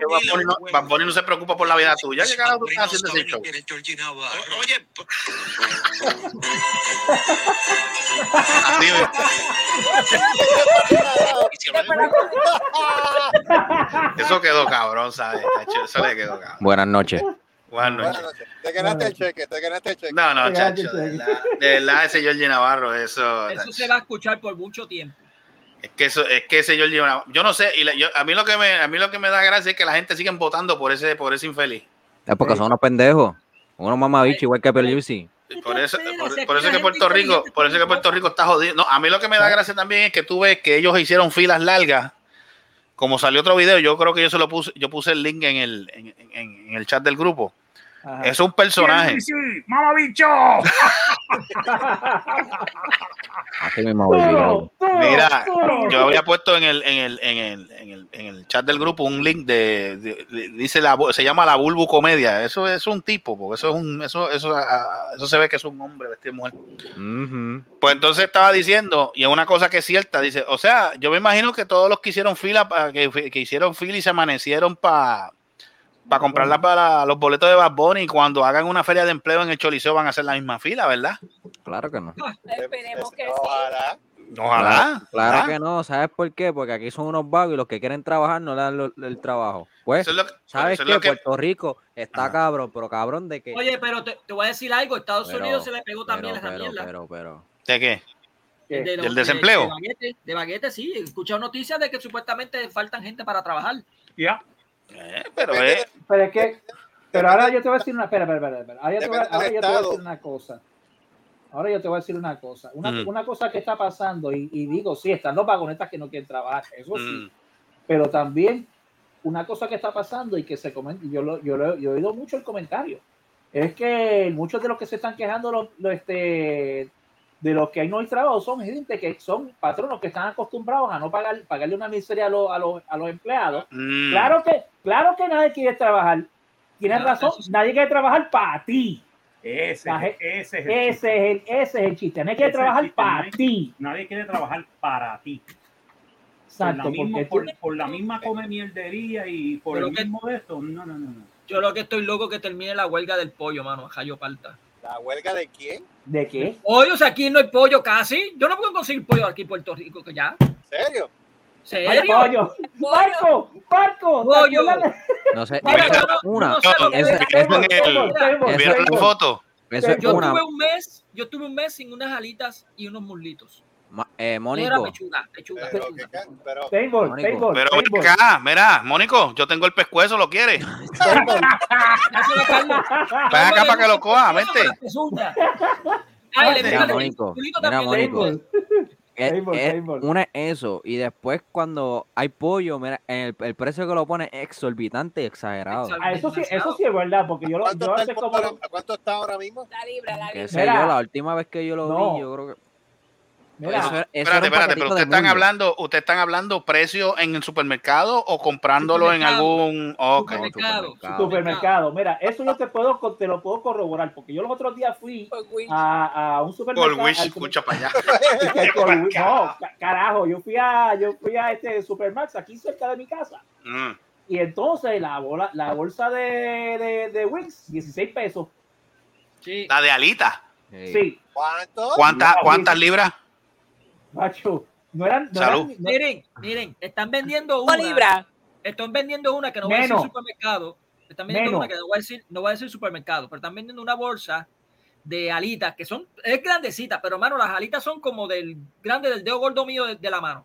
no, se preocupa por la vida tuya. ¿Qué carajo tú estás haciendo ese show? Oye, Así ve. Eso quedó cabrón, ¿sabes? Eso le quedó cabrón. Buenas noches. Buenas Buenas noches. noches. Te ganaste el cheque, te ganaste el cheque. No, no, chacho, el de verdad, de verdad, ese Georgie Navarro, eso, Eso se va a escuchar por mucho tiempo. es que eso, es que ese Georgie Navarro, yo no sé, y la- yo- a mí lo que me, a mí lo que me da gracia es que la gente sigue votando por ese, por ese infeliz. Es porque son unos pendejos. Unos mamabichos igual que Perluisi. Por eso, por, por eso que Puerto Rico, por eso que Puerto Rico está jodido. No, a mí lo que me da gracia también es que tú ves que ellos hicieron filas largas. Como salió otro video, yo creo que yo se lo puse, yo puse el link en el, en, en- en el chat del grupo. Ajá. Es un personaje. ¡Mamá bicho! Así mismo, baby. Mira, yo había puesto en el, en el, en el, en el, en el chat del grupo un link de, de- de- dice la se llama la Bulbu Comedia. Eso es un tipo, porque eso es un, eso, eso, ah, eso se ve que es un hombre vestido de mujer. Pues entonces estaba diciendo, y es una cosa que es cierta, dice, o sea, yo me imagino que todos los que hicieron fila, que, que hicieron fila y se amanecieron para para comprarla para los boletos de Bad Bunny y cuando hagan una feria de empleo en el Choliseo van a hacer la misma fila, ¿verdad? Claro que no. Esperemos que sí. Ojalá. Ojalá. Claro ¿verdad? que no. ¿Sabes por qué? Porque aquí son unos vagos y los que quieren trabajar no le dan lo- el trabajo. Pues, Eso es lo que- ¿sabes qué? lo que- Puerto Rico está cabrón, pero cabrón de que. Oye, pero te, te voy a decir algo. Estados Pero- Unidos se le pegó también pero, esa pero, mierda. pero, pero. ¿De qué? ¿Qué? De, ¿Del de- desempleo? De, baguete, de baguete, sí. He escuchado noticias de que supuestamente faltan gente para trabajar. Ya. Eh, pero es, Pero es que, pero ahora yo te voy a decir una, espera, espera, espera, espera. Ahora yo te voy a, Depende del ahora yo te voy a estado. decir una cosa. Ahora yo te voy a decir una cosa. Una, Ujú. una cosa que está pasando, y, y digo, sí, están los vagonetas que no quieren trabajar, eso sí. mm, Pero también una cosa que está pasando y que se comenta, yo, lo, yo, lo- yo he oído mucho el comentario, es que muchos de los que se están quejando los, los, este, de los que hay no hay trabajo son gente que son patronos que están acostumbrados a no pagar, pagarle una miseria a los, a los, a los empleados. mm. Claro que, claro que nadie quiere trabajar. Tienes No, razón, nadie quiere trabajar para ti. Ese, La es- ese es el Ese es el, ese es el chiste. Nadie quiere Ese trabajar para ti. Nadie quiere trabajar para ti. Exacto, por, la misma, porque por, tú- por la misma come mierdería y por Pero el que- mismo de esto. No, no, no. no. Yo lo que estoy loco que termine la huelga del pollo, mano. Jayo palta. ¿La huelga de quién? ¿De qué? Pollo, o sea, aquí no hay pollo casi. Yo no puedo conseguir pollo aquí en Puerto Rico, que ya. ¿En serio? ¿Serio? pollo. Marco, Marco, ¿te Pollo. No sé. Mira, esa yo es no- una. ¿Vieron la foto? Yo tuve un mes, yo tuve un mes sin unas alitas y unos muslitos. Eh, Mónico, pechuga, pechuga, Pero, pechuga. ¿qué ca- pero Table, Mónico. table, Pero table, acá, mira, Mónico, yo tengo el pescuezo, ¿lo quieres? Ven acá para que lo coja, vente. Ay, Mira, Mónico, mira, Mónico. table. una es eso. Y después, cuando hay pollo, mira, el, el precio que lo pone es exorbitante y exagerado. Ah, eso sí, eso sí es verdad, porque yo, lo, ¿cuánto yo el como pollo ahora- ¿a cuánto está ahora mismo? La libra, la libra. sé Mira. yo, la última vez que yo lo No. vi, yo creo que. Mira, eso, Espérate, espérate, pero de están mundo. hablando, ustedes están hablando precio en el supermercado o comprándolo en algún ok. Supermercado. supermercado. supermercado. Mira, eso yo te puedo, te lo puedo corroborar, porque yo los otros días fui a, a un Por supermercado. Wish, al- escucha para allá. que por Wish- no, ca- carajo, yo fui a, yo fui a este Supermax aquí cerca de mi casa. Mm. Y entonces la, bola, la bolsa de, de, de Wings, 16 pesos. Sí. La de alita. Sí. ¿Cuánto? ¿Cuántas, Wow. cuántas libras? Macho. No eran, no Salud. eran- no- Miren, miren, están vendiendo Una libra. Están vendiendo una que no voy a decir supermercado. Están vendiendo Menos. una que no voy a decir, no voy a decir supermercado, pero están vendiendo una bolsa de alitas que son, es grandecita, pero hermano, las alitas son como del grande del dedo gordo mío de, de la mano.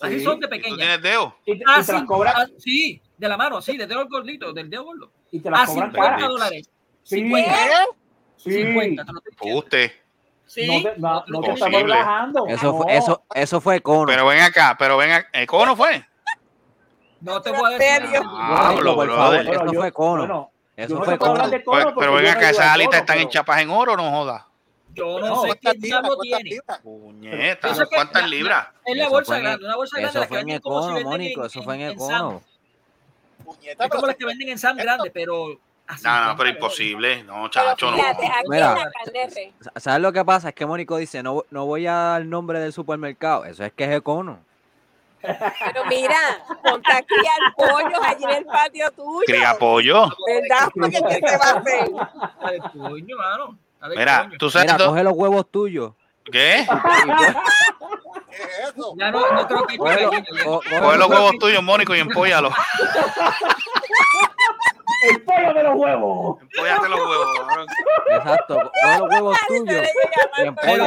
Así Sí. son de ¿Y tú pequeñas. tienes dedo? y, te- Ah, y te las sí, cobran, ah, sí, de la mano, sí, del dedo gordito, del dedo gordo. y te las A cobran 50 caras. dólares. Sí, 50. sí. 50, te lo estoy diciendo. Usted. Sí, No te, no, no te Posible. estamos relajando. Eso, fue, eso, eso fue cono. Pero ven acá, pero ven acá. ¿El cono fue? no te voy a decir. Nada. Diablo, por favor, eso yo- fue cono. bueno, eso no fue puedo cono. Pues, cono pero porque ven acá, esas al alitas están pero- enchapas en oro, no jodas. Yo no, No, sé ¿Cuántas qué libras? diablo ¿Cuántas tiene. libras? Puñeta, ¿cuántas la- libras? Es la bolsa en- grande, una bolsa grande Eso fue en Econo, Mónico, en- eso fue en en- en Econo. Puñeta, Es como pero las que venden en Sam grande, pero No, no, pero imposible. No, chacho, no. Mira. ¿Sabes lo que pasa? Es que Mónico dice, no, no voy a dar el nombre del supermercado. Eso es que es Econo. Pero mira, ponte a criar pollos allí en el patio tuyo. Cría pollo. ¿Verdad? Porque ¿qué se va a hacer? Coño, mano. Mira, coño. tú sabes. Mira, coge los huevos tuyos. ¿Qué? ¿Qué es eso? Ya no, no creo que Coge los, huevos tuyos, Mónico, y empóllalos. El pollo de los huevos. Empóllate los huevos. Exacto, coge los huevos tuyos. y pollo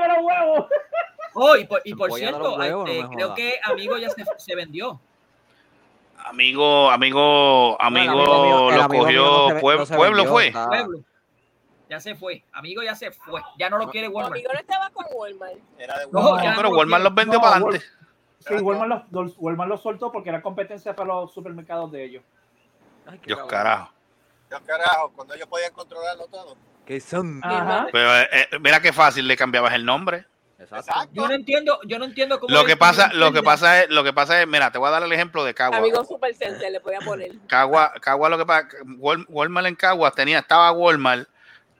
de los huevos. Oh, y por, y por cierto, los huevos, no este, me creo que Amigo ya se, se vendió. Amigo, amigo, amigo, amigo mío- el lo amigo cogió no se ve- Pue- no Pueblo, vendió, fue. Pueblo. Ya se fue. Amigo ya se fue. Ya no lo quiere Walmart. amigo no estaba con Walmart. Era de No, Walmart. ya Pero no Walmart los vendió No, para adelante. Sí, Walmart los, Walmart los soltó porque era competencia para los supermercados de ellos. Ay, qué Dios cabrón. carajo. Dios carajo, cuando ellos podían controlarlo todo. ¿Qué son? Ajá. Pero eh, eh, mira qué fácil le cambiabas el nombre. Exacto. Yo no entiendo, yo no entiendo cómo. Lo que pasa, lo que pasa es, lo que pasa es, mira, te voy a dar el ejemplo de Cagua. Amigo Super Center le podía poner. Cagua, Cagua lo que pasa, Wal- Walmart en Cagua tenía, estaba Walmart,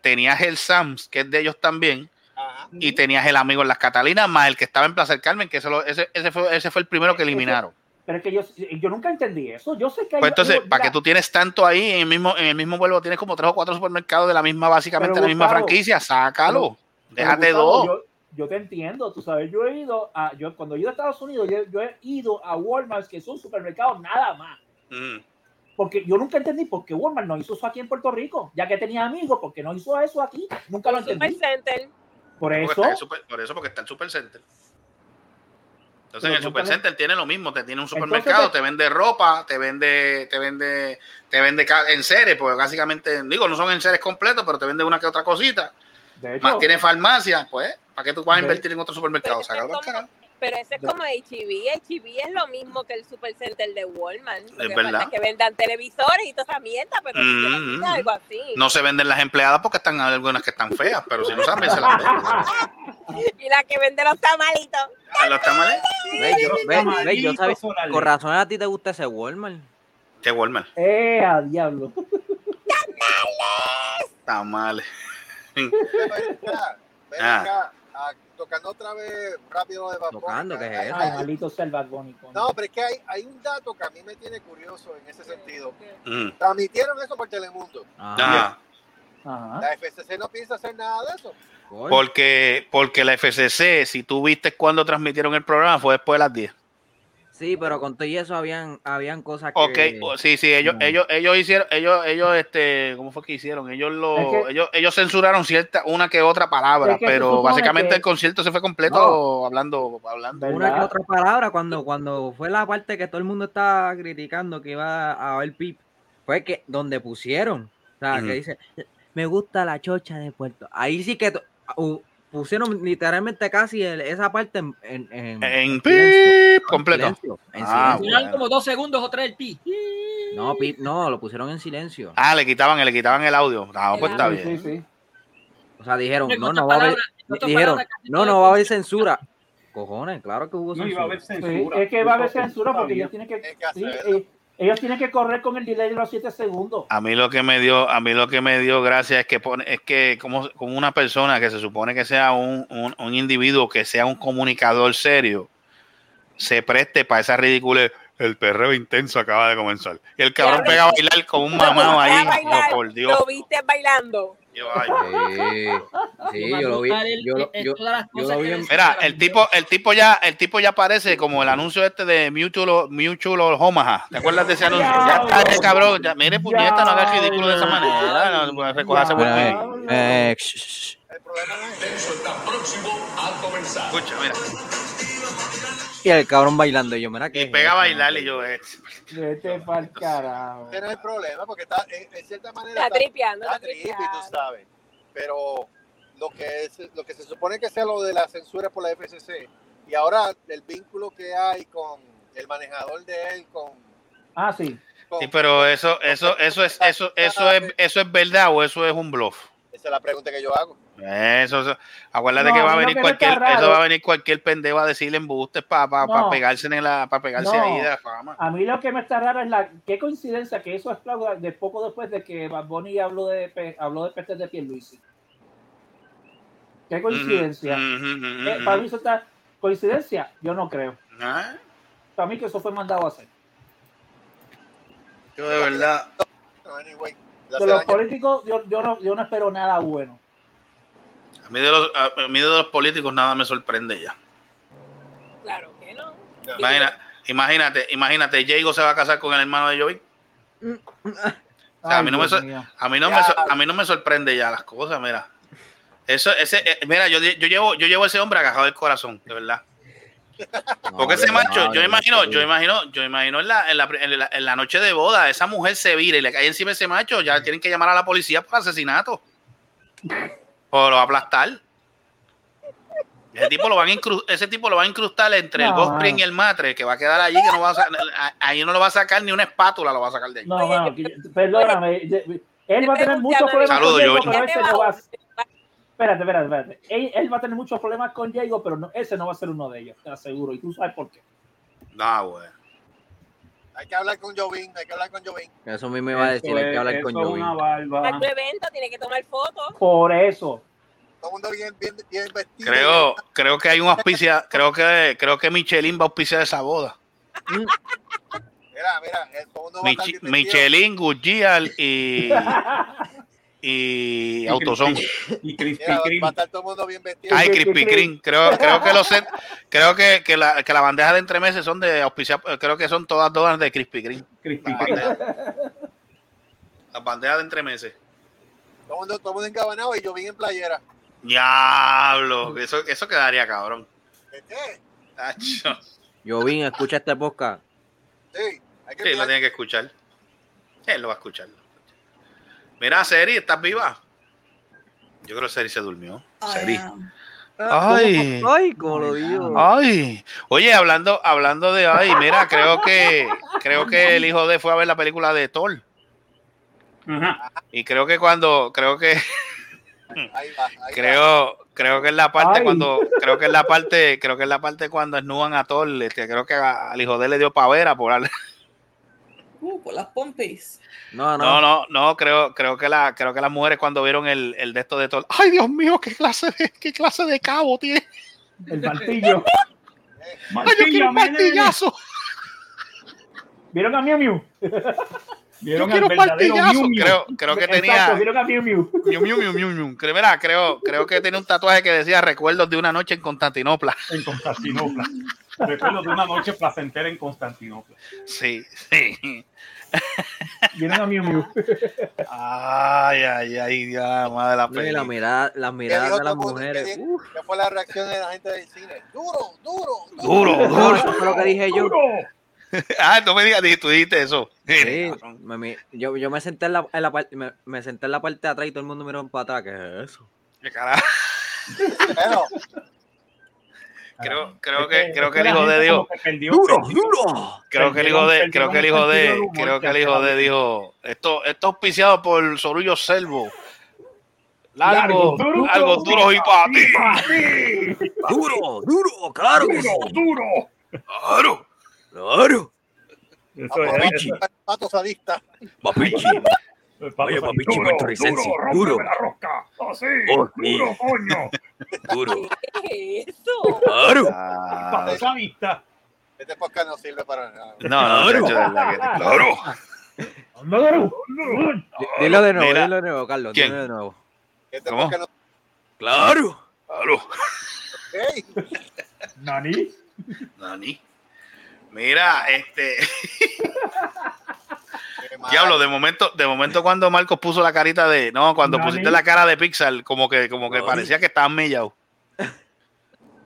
tenías el Sams, que es de ellos también, Ajá. y tenías el amigo en las Catalinas, más el que estaba en Plaza del Carmen, que ese, lo- ese, ese fue, ese fue el primero que eliminaron. Pero es que yo, yo nunca entendí eso. Yo sé que hay. Pues entonces, mira, ¿para qué tú tienes tanto ahí en el mismo, en el mismo vuelo? Tienes como tres o cuatro supermercados de la misma, básicamente Pero, la misma Gustavo, franquicia, sácalo. pero, Déjate Gustavo, dos. Yo, yo te entiendo, tú sabes, yo he ido a, yo cuando he ido a Estados Unidos, yo, yo he ido a Walmart, que son supermercados nada más. Mm. Porque yo nunca entendí por qué Walmart no hizo eso aquí en Puerto Rico, ya que tenía amigos, porque no hizo eso aquí, nunca lo Super entendí. Center. Por eso, super- por eso, porque está el Supercenter. Entonces, en el Supercenter tiene lo mismo, te tiene un supermercado, te- te vende ropa, te vende, te vende, te vende en seres, porque básicamente, digo, no son en seres completos, pero te vende una que otra cosita. de Más tiene farmacia, pues, ¿para qué tú vas a De- invertir en otro supermercado? Sácalo. Pero eso es como HB. HB es lo mismo que el Super Center de Walmart. Es que verdad. que vendan televisores y toda esa mierda, pero si Mm, quieren mm, algo así. No se venden las empleadas porque están algunas que están feas, pero si no saben, se las venden. Y la que vende los tamalitos. ¿A los tamales? Ve, yo, ve, ve, yo Tamalitos, sabes, órale. con razón a ti te gusta ese Walmart. ¿Qué Walmart? eh, a diablo. Tamales. Ven acá, ven Ah. acá, ah, tocando otra vez rápido de Bad Bunny. Tocando, ¿qué es eso? Ay, hay- maldito sea el Bad Bunny. No, pero es que hay, hay un dato que a mí me tiene curioso en ese sentido. Mm. Transmitieron eso por Telemundo. Ah, Ajá. La FCC no piensa hacer nada de eso. Porque, porque la FCC, si tú viste cuando transmitieron el programa, fue después de las 10. Sí, pero con todo y eso habían, habían cosas que... Ok, sí, sí, ellos, No. ellos, ellos hicieron, ellos, ellos, este, ¿cómo fue que hicieron? Ellos lo, Es que- ellos, ellos censuraron cierta, una que otra palabra, Es que se pero básicamente que- el concierto se fue completo No. hablando, hablando. Una que ¿Verdad? otra palabra cuando, cuando fue la parte que todo el mundo estaba criticando que iba a haber pip, fue que donde pusieron, o sea, que dice, me gusta la chocha de Puerto. Ahí sí que to- u- pusieron literalmente casi el- esa parte en, en, en- En en pip silencio, completo. En silencio, en Ah, silencio. Duran bueno. como dos segundos o tres el pi. No, pip, no, lo pusieron en silencio. Ah, le quitaban, le quitaban el audio. No, El pues está bien. sí, sí. O sea, dijeron, no, no va a haber, dijeron, no, no va a haber censura. Cojones, claro que hubo No iba a haber censura. Sí, censura. es que va a haber censura porque ellos tienen que, que sí, ellos tienen que correr con el delay de los 7 segundos. A mí lo que me dio, a mí lo que me dio gracia es que pone, es que como, como una persona que se supone que sea un, un, un individuo que sea un comunicador serio, se preste para esa ridícula. El perreo intenso acaba de comenzar. Y el cabrón pega a bailar con un mamado ahí. Bailar. No, por Dios. Lo viste bailando. Yo, ay. Sí, sí, yo lo vi. Yo, lo- yo- yo lo vi en- Mira, el tipo, el tipo ya, el tipo ya parece como el anuncio este de Mutual, Mutual Omaha. ¿Te acuerdas de ese anuncio? Ya está ese cabrón. Ya, mire, puñeta, no hagas ridículo de esa manera. No, eh, sh- sh- El problema no es Eso está próximo a comenzar. Escucha, mira. Y el cabrón bailando. Y yo, mira que. Y pega a bailar y yo, eh, Vete pa'l carajo. ese no es el problema, porque está, en, en cierta manera Está tripeando, está tripeando. tú sabes. Pero lo que, es, lo que se supone que sea lo de la censura por la FCC, y ahora el vínculo que hay con el manejador de él, con... Ah, sí. con- Sí, pero eso, eso, eso es, eso, eso es, eso es verdad o eso es un bluff. Esa es la pregunta que yo hago. Eso, eso. acuérdate No, que va a venir cualquier, eso va a venir cualquier pendejo a decirle embustes para No. pegarse en la, para pegarse No. ahí de la fama. A mí lo que me está raro es la qué coincidencia que eso explota de poco después de que Bad Bunny habló de habló de pestes de Pierluisi. Qué coincidencia. Eh, para mí eso está coincidencia, yo no creo. Ah, Para mí que eso fue mandado a hacer. Yo de verdad. No, anyway, le De los políticos yo, yo no yo no espero nada bueno. A mí, de los, a mí de los políticos nada me sorprende ya. Claro que no. Imagina- imagínate, imagínate, Diego se va a casar con el hermano de. O sea, a, mí no me, a, mí no me, a mí no me sorprende ya las cosas, mira. Eso, ese, eh, mira, yo, yo llevo, yo llevo a ese hombre agajado del corazón, de verdad. Porque ese macho, yo imagino, yo imagino, yo imagino en la, en, la, en la- en la noche de boda, esa mujer se vira y le cae encima a ese macho, ya tienen que llamar a la policía por asesinato. O lo va a aplastar. Ese tipo lo van a incru- ese tipo lo va a incrustar entre el mano. y el matre, que va a quedar allí, que no va a ahí no lo va a sacar ni una espátula, lo va a sacar de ahí. No, mano, perdóname. Él va a tener muchos problemas Saludos, con Diego, pero ese no va a Espérate, espérate, espérate. Él, él va a tener muchos problemas con Diego, pero no, ese no va a ser uno de ellos, te aseguro. Y tú sabes por qué. No, güey. Hay que hablar con Jovín, hay que hablar con Jovín. Eso mismo iba a decir, hay que hablar con Joey. Para tu evento tiene que tomar fotos. Por eso. Todo el mundo bien, bien, bien vestido. Creo, creo que hay un auspicia, creo que, creo que Michelin va a auspiciar esa boda. Mira, mira, todo el mundo va a estar Mich- bien vestido. Michelin, Goodyear y, y Autoson. Y Krispy Mira, Kreme. va a estar todo el mundo bien vestido. Ay, Krispy Kreme. Creo, creo que los set- creo que, que, la, que la bandeja de entremeses son de auspiciar, creo que son todas todas de Krispy Kreme. Krispy Las Kreme. bandejas. Las bandejas de entremeses. Todo el mundo, todo el mundo engabanado y Jovín en playera. Diablo, eso, eso quedaría cabrón. ¿Qué? Tacho. Jovín, escucha este podcast. Sí, hay que Sí, lo tiene que escuchar. Él lo va a escuchar. Mira, Seri, ¿estás viva? Yo creo que Seri se durmió. Seri. Ay. Ay, como lo digo. Ay. Oye, hablando, hablando de ay, mira, creo que creo que el hijo de fue a ver la película de Thor. Ajá. Y creo que cuando, creo que, Ahí va, ahí va. creo, creo que es la parte Ay. cuando, creo que es la parte, creo que es la parte cuando esnudan a Thor, este, creo que a- al hijo de él le dio pavera por Uh, por las pompis. No, No, no. no, no, creo, creo que la, creo que las mujeres cuando vieron el, el de esto de Thor, ay Dios mío, qué clase de, qué clase de cabo tiene. El martillo. Ay, yo quiero un martillazo. ¿Vieron a Miu Miu? Vieron Yo quiero al un verdadero martillazo. Miu Miu. Creo, creo que Exacto, tenía, ¿vieron a Miu Miu? Miu, miu, miu, miu, miu. Creo, mira, creo, creo que tenía un tatuaje que decía recuerdos de una noche en Constantinopla. En Constantinopla. Recuerdo de una noche placentera en Constantinopla. Sí, sí. ¿Vieron a Miu Miu? Ay, ay, ay, Dios, madre de la y la mirada, las ¿Qué miradas dijo de las mujeres. ¿Qué fue la reacción de la gente del cine? Duro, duro, Duro, no, duro. eso fue lo que dije yo. Ah, no me digas, di- tú dijiste eso. Sí, me mi- yo, yo me senté en la, en la parte, me, me senté en la parte de atrás y todo el mundo miró para atrás. ¿Qué es eso? Qué carajo. Pero, Creo, creo Es que, creo es que el hijo de Dios, perdió- duro! creo que el hijo de, creo que el hijo de, creo que el hijo de dijo, esto, esto auspiciado por Sorullo Selvo. Largo, duro, algo duro y para ti. ¡Duro! ¡Duro! ¡Claro sí! Duro, Claro. ¡Claro! Eso es. Papichi. eso pato sadista. ¡Papichi! Oye, papichi, duro, costarricense, duro, duro. la rosca. Así, Oh, sí. duro, coño. ¡Duro! ¿Qué es eso? ¡Claro! Ah, esa vista. Este podcast no sirve para nada. no, no, Claro. claro. Dilo de nuevo, Mira. dilo de nuevo, Carlos. ¿Quién? Dilo de nuevo. Este ¿Cómo? no ¡Claro! Claro. Ey, Nani. Nani. Mira, este. diablo, de momento, de momento cuando Marcos puso la carita de, no, cuando pusiste la cara de Pixar, como que, como que parecía que estaban mellados.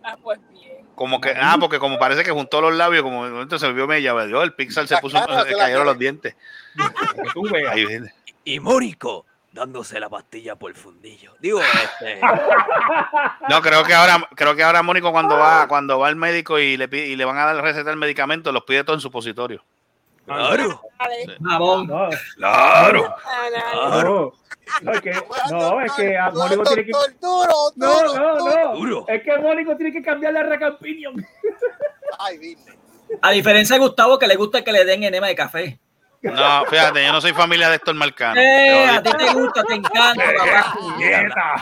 Ah, pues bien. Como que, ah, porque como parece que juntó los labios, como de momento se volvió mellado, ¿verdad? el Pixar se La puso, cara se la cayeron los dientes. Y Mórico dándose la pastilla por el fundillo. Digo, este. No, creo que ahora, creo que ahora Mónico cuando va, cuando va al médico y le pide- y le van a dar receta el medicamento, los pide todo en supositorio. Claro. Mamón. No, Claro. no, no, es que, no, es que a Mónico tiene que. Duro, No, no, no. Duro. Es que Mónico tiene que cambiar la recampinion. Ay, Disney. A diferencia de Gustavo, que le gusta que le den enema de café. No, fíjate, yo no soy familia de Héctor Marcano. Eh, Te a ti te gusta, te encanta, papá. Mira, mira,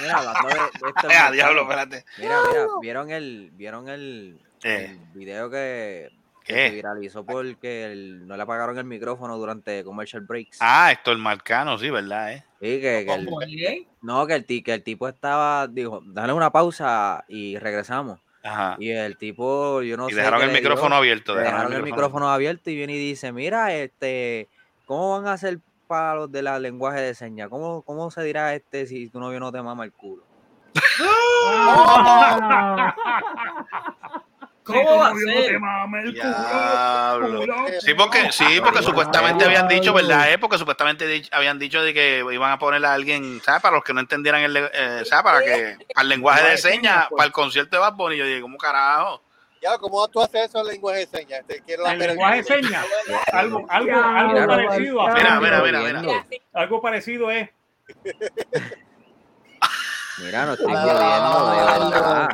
mira, hablando de, de Eh, diablo, espérate. Mira, mira, ¿vieron el, vieron el, Eh. el video que ¿Qué? se viralizó porque el- no le apagaron el micrófono durante commercial breaks? Ah, Héctor Marcano, sí, ¿verdad? Eh? Sí, que, que el- no, que el, ti- que el tipo estaba, dijo, dale una pausa y regresamos. Ajá. Y el tipo, yo no Y sé. dejaron el dio, micrófono abierto. le dejaron el micrófono abierto y viene y dice, mira, este, ¿cómo van a hacer para los de la lenguaje de señas? ¿Cómo, ¿Cómo se dirá este si tu novio no te mama el culo? ¿Cómo va a ser? Diablo. Sí, porque, sí, porque supuestamente habían dicho, ¿verdad? Eh? Porque supuestamente habían dicho de que iban a poner a alguien, ¿sabes? Para los que no entendieran el, eh, ¿sabes? Para que, para el lenguaje de señas, para el concierto de Bad Bunny. Yo dije, ¿cómo carajo? Ya, ¿cómo tú haces eso en lenguaje de señas? Te quiero la El lenguaje de señas. Algo, algo, algo Mira, parecido. a- Mira, mira, mira, mira. Algo parecido es. Mira, no estoy viendo,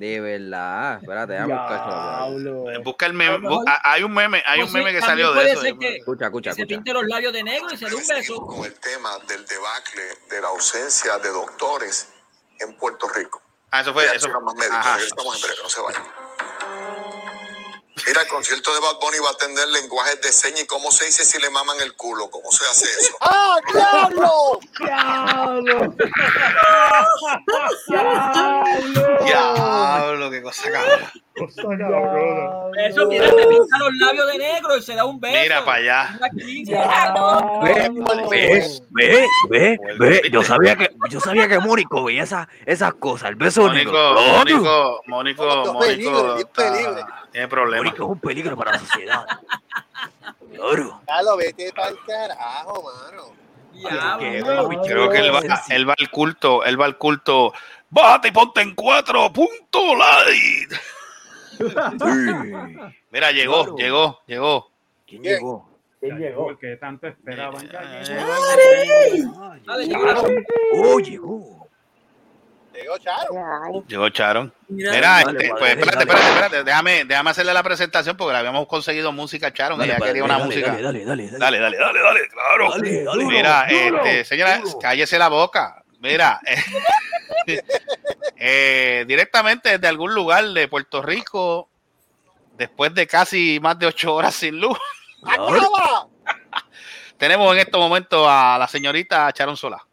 de verdad. Espérate, déjame buscar eso. Diablo. Busca el meme. A lo mejor- bu- ah, Hay un meme, hay un sí, meme que salió de eso. que- Escucha, escucha, que se pinte los labios de negro y se dé un beso. con el tema del debacle de la ausencia de doctores en Puerto Rico. Ah, eso fue, eso médicos, Ajá. regresamos en breve, no se vayan. Mira, el concierto de Bad Bunny va a tener lenguajes de señas y cómo se dice si le maman el culo, cómo se hace eso. ¡Ah, diablo! Diablo. Diablo, qué cosa cabrón. Eso, mira, se pinta los labios de negro y se da un beso. Mira para allá. Aquí. Ve, ve, ve, ve. Yo sabía que, yo sabía que Mónico veía esas, esas cosas. El beso Mónico, negro. Mónico, Mónico, Mónico, tiene problemas. Mónico es un peligro para la sociedad. Claro. Ya lo vete para el carajo, mano. Diablo. Creo que él va, él va al culto, él va al culto. Bájate y ponte en cuatro, punto light. Mira, llegó, Claro. llegó, llegó. ¿Quién llegó? ¿Quién llegó? Porque tanto esperaban. Eh. Oh, llegó. Llegó Charo. Llegó Charon. Mira, este, pues dale, espérate, dale. espérate, espérate. Déjame, déjame hacerle la presentación porque le habíamos conseguido música a Charon. Dale, ella dale, quería una dale, música. Dale, dale, dale, dale. Dale, dale, dale, dale, claro. Dale, dale. Mira, duro, este, señora, duro. cállese la boca. Mira, eh, eh, directamente desde algún lugar de Puerto Rico, después de casi más de ocho horas sin luz, ¡Acaba! tenemos en estos momentos a la señorita Charon Sola.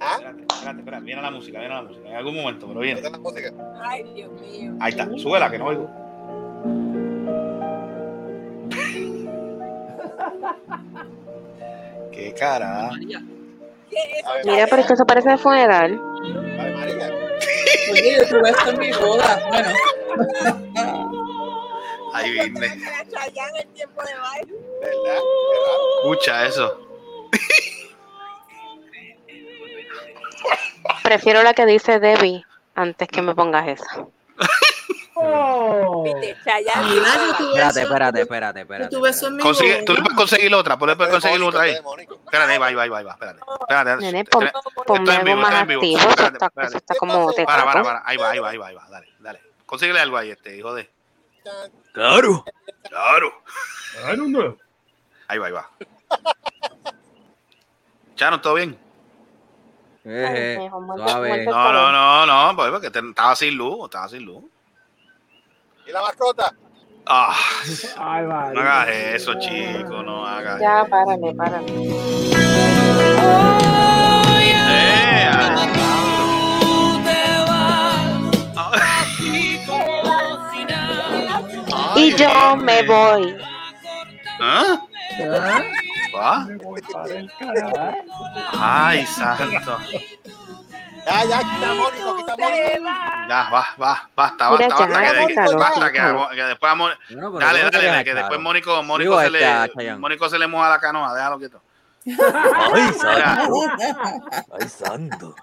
¿Ah? Espérate, espérate, espérate, viene la música, viene la música, en algún momento, pero viene. La música. Ay, Dios mío. Ahí está, súbela que no oigo. Qué cara. María. ¿Qué es eso? A ver, Mira, pero es que eso parece de funeral. Ave María. Oye, yo tuve esto en mi boda. Bueno, Ahí viene. Era Chayanne el tiempo de baile. ¿Verdad? Escucha eso. Prefiero la que dice Debbie antes que me pongas esa. Oh. Espérate, espérate, espérate, espérate. Consigue, tú le puedes conseguir otra, tú le puedes conseguir otra ahí. Espérate, va, va, va, va, espérate. Espérate. Nene, ponme en algo vivo, más activo. Eso Espérate, está, espérate. eso está como de Para, para, para. Ahí va, ahí va, ahí va, ahí va. Dale, dale. Consíguele algo ahí, este, hijo de. Claro. Claro. Ay, no. Ahí va, ahí va. Chano, ¿todo bien? Eh, eh, suave. No, no, no, no, pues porque te- estaba sin luz, estaba sin luz. ¿Y la mascota? Ah, Ay, no María. hagas eso, chico, no hagas Ya, párale, párale. Eh, ah. Y yo me voy. ¿Ah? ¿Va? Ay, santo. Ya, ya, quita Mónico, quita Mónico. Ya, va, va, basta, basta, basta, que, de- basta, que, que después vamos, Bueno, pero dale, ¿cómo te dale, que claro? después Mónico, Mónico se a le. Mónico se le moja la canoa, déjalo quieto. Ay, santo. Ay, santo.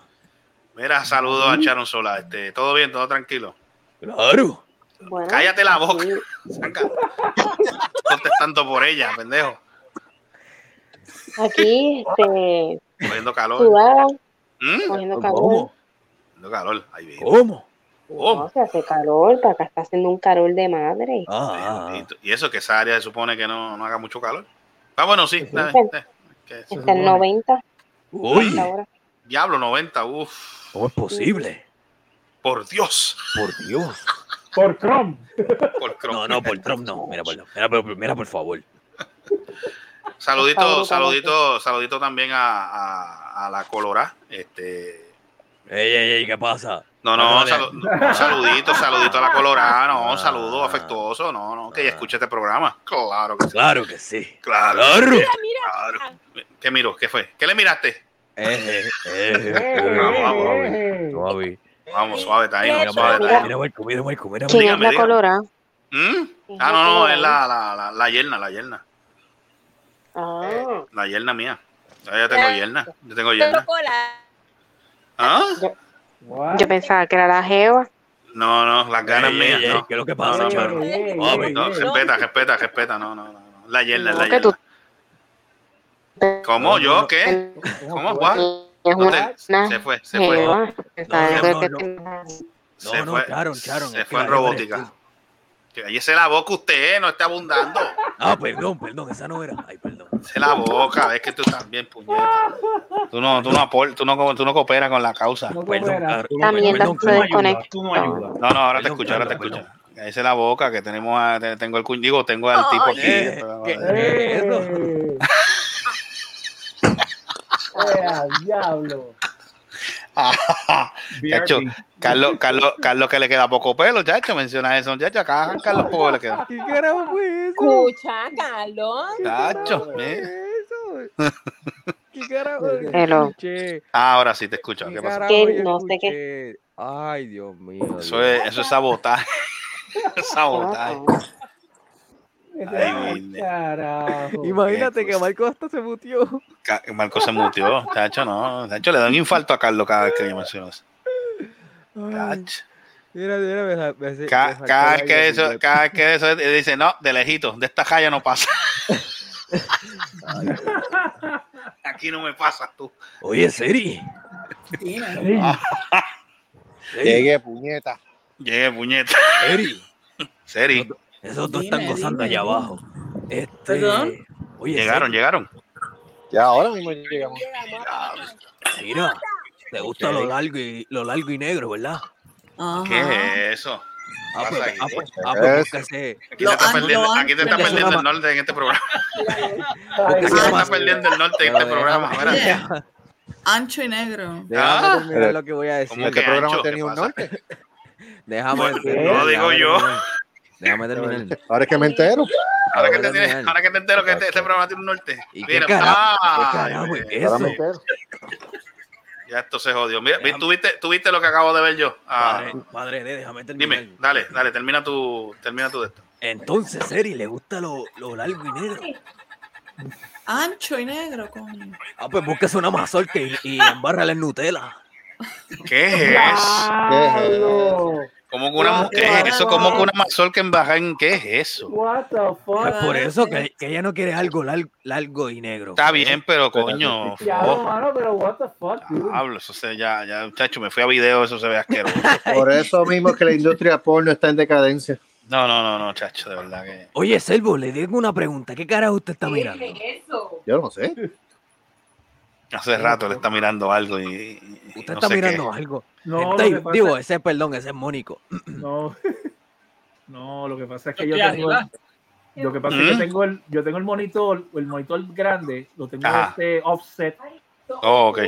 mira, saludos a Charon Sola, este, todo bien, todo tranquilo. Claro. Bueno, Cállate la boca. Contestando por ella, pendejo. Aquí, este, Cogiendo calor. sudada, ¿Mm? cogiendo calor. ¿Cómo? Cogiendo calor. Ahí viene. ¿Cómo? ¿Cómo? No, se hace calor, para acá está haciendo un calor de madre. Ah, Y, y eso que esa área se supone que no, no haga mucho calor. Ah, bueno, sí. Sí, eh, eh, Está en 90 Uy, hasta ahora. Diablo, 90. Uf. ¿cómo es posible? Por Dios. Por Dios. Por Trump. Por Chrome. No, no, por Trump no. Mira, por, mira, por, mira, por favor. Saludito, saludito, saludito también a, a, a la Colorá. Este, Ey, ey, ey, ¿qué pasa? no, no, salu- no, saludito, saludito a la Colorá, no, Ah. saludo afectuoso, no, no, que ella escuche este programa. Claro que sí. Claro que sí. Claro. Claro. Mira, mira. claro. ¿Qué miró? ¿Qué fue? ¿Qué le miraste? Eh, eh, eh, Vamos, vamos. Suave. Vamos, suave, Taino, suave, mira. Taino. Mira, Marco, mira, Marco, mira, ¿Quién dígame, es la colorada? ¿Mm? ¿Quién Ah, no, no, es la, la, la, la yerna, la yerna. Ah, La yerna mía. Ya yo tengo yerna. Yo tengo yerna. ¿Ah? Yo pensaba que era la jeva. No, no, las ganas Ey, mías. ey, ey, no. ¿Qué es lo que No, pasa, no? Ey, respeta, respeta, respeta. No, no, no. La yerna, la tú yerna. ¿Cómo? ¿Yo qué? ¿Cómo? Te- Se fue, se fue. Se fue. Charon, Charon, Se fue que en robótica. Cállese la boca usted, no está abundando. Ah, perdón, perdón, esa no era. Ay, perdón. Se la boca, es que tú también, puñeta. Tú no, tú no, apor- tú no, tú no cooperas con la causa. No Perdón. La mierda Perdón, se Tú no ayudas, desconecta. tú no ayudas. No, no, ahora te Perdón, escucho, ahora te perdón, escucho. Cállese la boca, que tenemos a, te- tengo el cuñ- digo, tengo al tipo aquí. Eh, ¿qué? Eh. Eh, al diablo. Chacho. Carlos, Carlos, Carlos que le queda poco pelo, chacho, menciona eso, chacho, acá a Carlos poco le queda. ¿Qué carajo fue eso? Escucha, Carlos. Chacho. ¿Qué carajo? Hello. Ah, ahora sí te escucho. ¿Qué ¿Qué pasa? yo no sé qué-? Ay, Dios mío. Eso Dios. es, eso es sabotaje. sabotaje. Ay, mi- Carajo. Imagínate que. Marco hasta se mutió. Marco se mutió, chacho, no. Chacho, le da un infarto a Carlos cada vez que yo menciono eso. Ay, Chacho. mira, mira, me, sa- me, se- Ca- me saltó Cada vez que eso, cada vez que eso él dice, no, de lejito, de esta calle no pasa. Aquí no me pasas tú. Oye. Seri, Llegué, puñeta. Llegué, puñeta. Seri. Seri. Esos dos Dime, están gozando dime. allá abajo. Este, ¿Perdón? Oye, Llegaron, llegaron. Ya ahora mismo llegamos. Mira, te gusta lo largo y lo largo y negro, ¿verdad? Ajá. ¿Qué es eso? Ah, pues, aquí? ah, pues, ah, pues, Aquí te Lo está perdiendo, lo aquí te está an- perdiendo eso el norte en este programa. Aquí se te está perdiendo el norte en este programa. mira. Ancho y negro. Déjame terminar lo que voy a decir. ¿Cómo Este que programa ancho? tenía ¿Qué un norte. Déjame no digo yo. Déjame terminar. Ahora es que me entero. Ahora que, te tienes- ahora que te entero que este, este programa tiene un norte. ¿Y qué Mira, carajo? ah, ¿Qué carajo es Ahora eso? me entero. ya esto se jodió. Mira, Déjame- ¿tú viste, tú viste lo que acabo de ver yo? Ah, Padre, padre, de- déjame terminar. dime, dale, dale, termina tu, termina tu de esto. Entonces, Seri, ¿le gusta lo, lo largo y negro? Ancho y negro, coño. Ah, pues búsquese una mazorca y, y embárrala en Nutella. ¿Qué es eso? Diablo. ¿Cómo que una, No, ¿qué es eso? ¿Cómo que una mazorca en baja en qué es eso? What the Pues fuck? por eso que, que ella no quiere algo lar- largo y negro. Está bien, pero coño. Ya, oh, mano, pero what the fuck, dude? Hablo, eso se, ya, ya, muchacho, me fui a video, eso se ve asqueroso. Por eso mismo es que la industria porno está en decadencia. No, no, no, no, chacho, de verdad que. Oye, Selvo, le digo una pregunta. ¿Qué carajo usted está mirando? Yo no sé. Hace rato le está mirando algo y. y Usted no está sé mirando qué. algo. No, pasa- digo, ese, perdón, ese es Mónico. No. No, lo que pasa es que Estoy yo tengo arriba. lo que pasa es ¿Mm? que tengo el yo tengo el monitor, el monitor grande, lo tengo Ajá. este offset Oh, ok.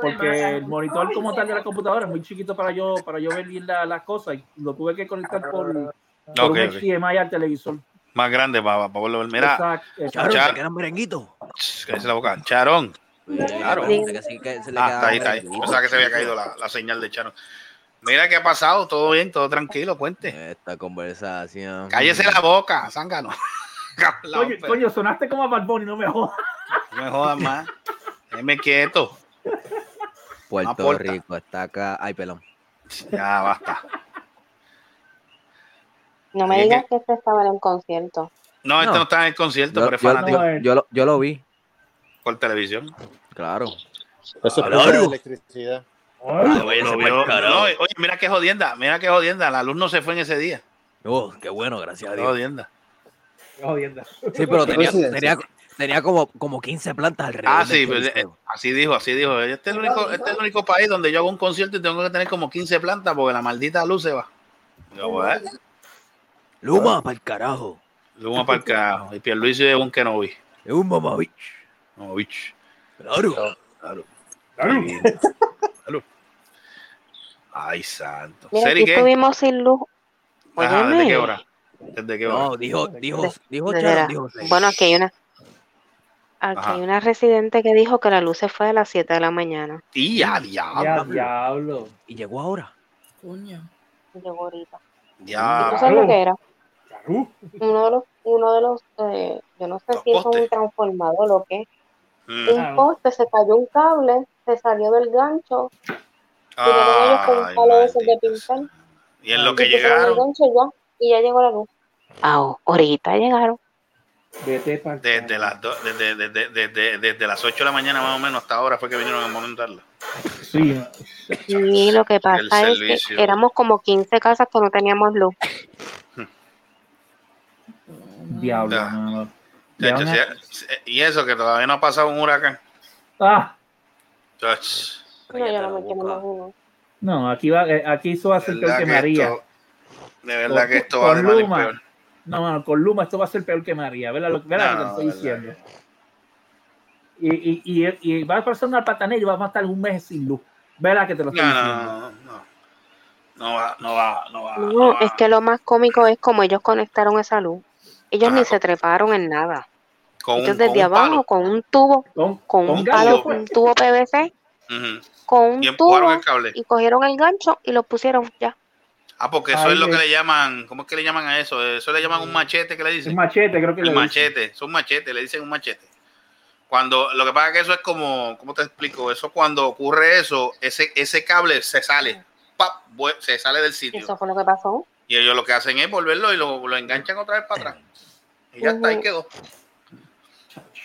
porque el monitor como tal de la computadora es muy chiquito para yo para yo ver bien la- las cosas y lo tuve que conectar por, por Ok, un. HDMI al televisor. Más grande para, para poderlo ver. Mira, Exacto. Charo, Charo. ¿te quedan merenguitos? cállese la boca. Charón. Claro. Que se Ah, quedaban está ahí, está ahí. merenguitos. Pensaba que se había caído la, la señal de Charón. Mira qué ha pasado, todo bien, todo tranquilo, cuente. Esta conversación. Cállese la boca, zángano. Coño, sonaste como a Bad Bunny, no me jodas. No me jodas más. Déjeme quieto. Puerto. Rico está acá. Ay, pelón. Ya basta. No me digas que este estaba en un concierto. No, este No. no está en el concierto, Yo, pero es yo- fanático yo- yo lo, yo lo vi, por televisión. claro. Eso es electricidad. Ah, vio- no, oye, mira qué jodienda, mira qué jodienda. La luz no se fue en ese día. Oh, qué bueno, gracias a Qué Dios. jodienda. Jodienda. Sí, pero tenía, tenía, tenía como, como 15 plantas alrededor. Ah, sí, del pues, eh, así dijo, así dijo. Este es, el único, este es el único país donde yo hago un concierto y tengo que tener como 15 plantas porque la maldita luz se va. Yo, Luma, para el carajo. Luma para el carajo. Y Pierluisi es un que no vi. Es un mamavich. No, bicho. Claro. Claro. Claro. Claro. Ay, santo. Mira, ¿Seri aquí qué? estuvimos sin luz. Ajá, ¿desde qué hora? ¿Desde qué hora? No, dijo, dijo, dijo Desde Sharon, la- dijo. Bueno, aquí hay una. Aquí Ajá. hay una residente que dijo que la luz se fue a las 7 de la mañana. Y Ya, diablo. diablo. Y llegó ahora. Coño. Llegó ahorita. ¿Y tú Ya. sabes lo que era? Claro. Uno de los, uno de los, eh, yo no sé Los si es un transformador o lo que es. Mm. Un poste, se cayó un cable, se salió del gancho, tiraron ellos con un Ay, palo de esos de maldita pintar. sea. Y en lo y que llegaron, gancho y ya, y ya llegó la luz. Ah, ahorita llegaron. Desde las, do- desde, desde, desde, desde las 8 de la mañana más o menos hasta ahora fue que vinieron a montarla. Sí. Y lo que pasa es servicio. que éramos como 15 casas que no teníamos luz. Diablo. Ya. De hecho, si- y eso, que todavía no ha pasado un huracán. Ah, No, yo no me quiero no, aquí va, eh, aquí eso va a ser peor verdad que que María. esto- de verdad que Con- esto va en Luma. peor. No, no, con Luma esto va a ser peor que María. Vela lo, vela No, lo que estoy verdad diciendo. Y, y, y, y va a pasar una patanera y vamos a estar un mes sin luz. Vela que te lo estoy No, no, diciendo. no, no. No va, no va, no va. No, no va. es que lo más cómico es como ellos conectaron esa luz. Ellos Ajá, ni se treparon en nada. Con un, Ellos desde un abajo, con un tubo, Con, con con un gancho, palo, pues. un tubo PVC, con Y un empujaron tubo, el cable. y cogieron el gancho y lo pusieron ya. Ah, porque eso es lo que es. le llaman, ¿cómo es que le llaman a eso? Eso le llaman un machete, que le Un dicen? machete, creo que El le dicen. machete, son machetes, le dicen un machete. Cuando, lo que pasa es que eso es como, ¿cómo te explico? Eso cuando ocurre eso, ese, ese cable se sale, ¡pap! se sale del sitio. Eso fue lo que pasó. Y ellos lo que hacen es volverlo y lo, lo enganchan otra vez para atrás. Y ya está, ahí quedó.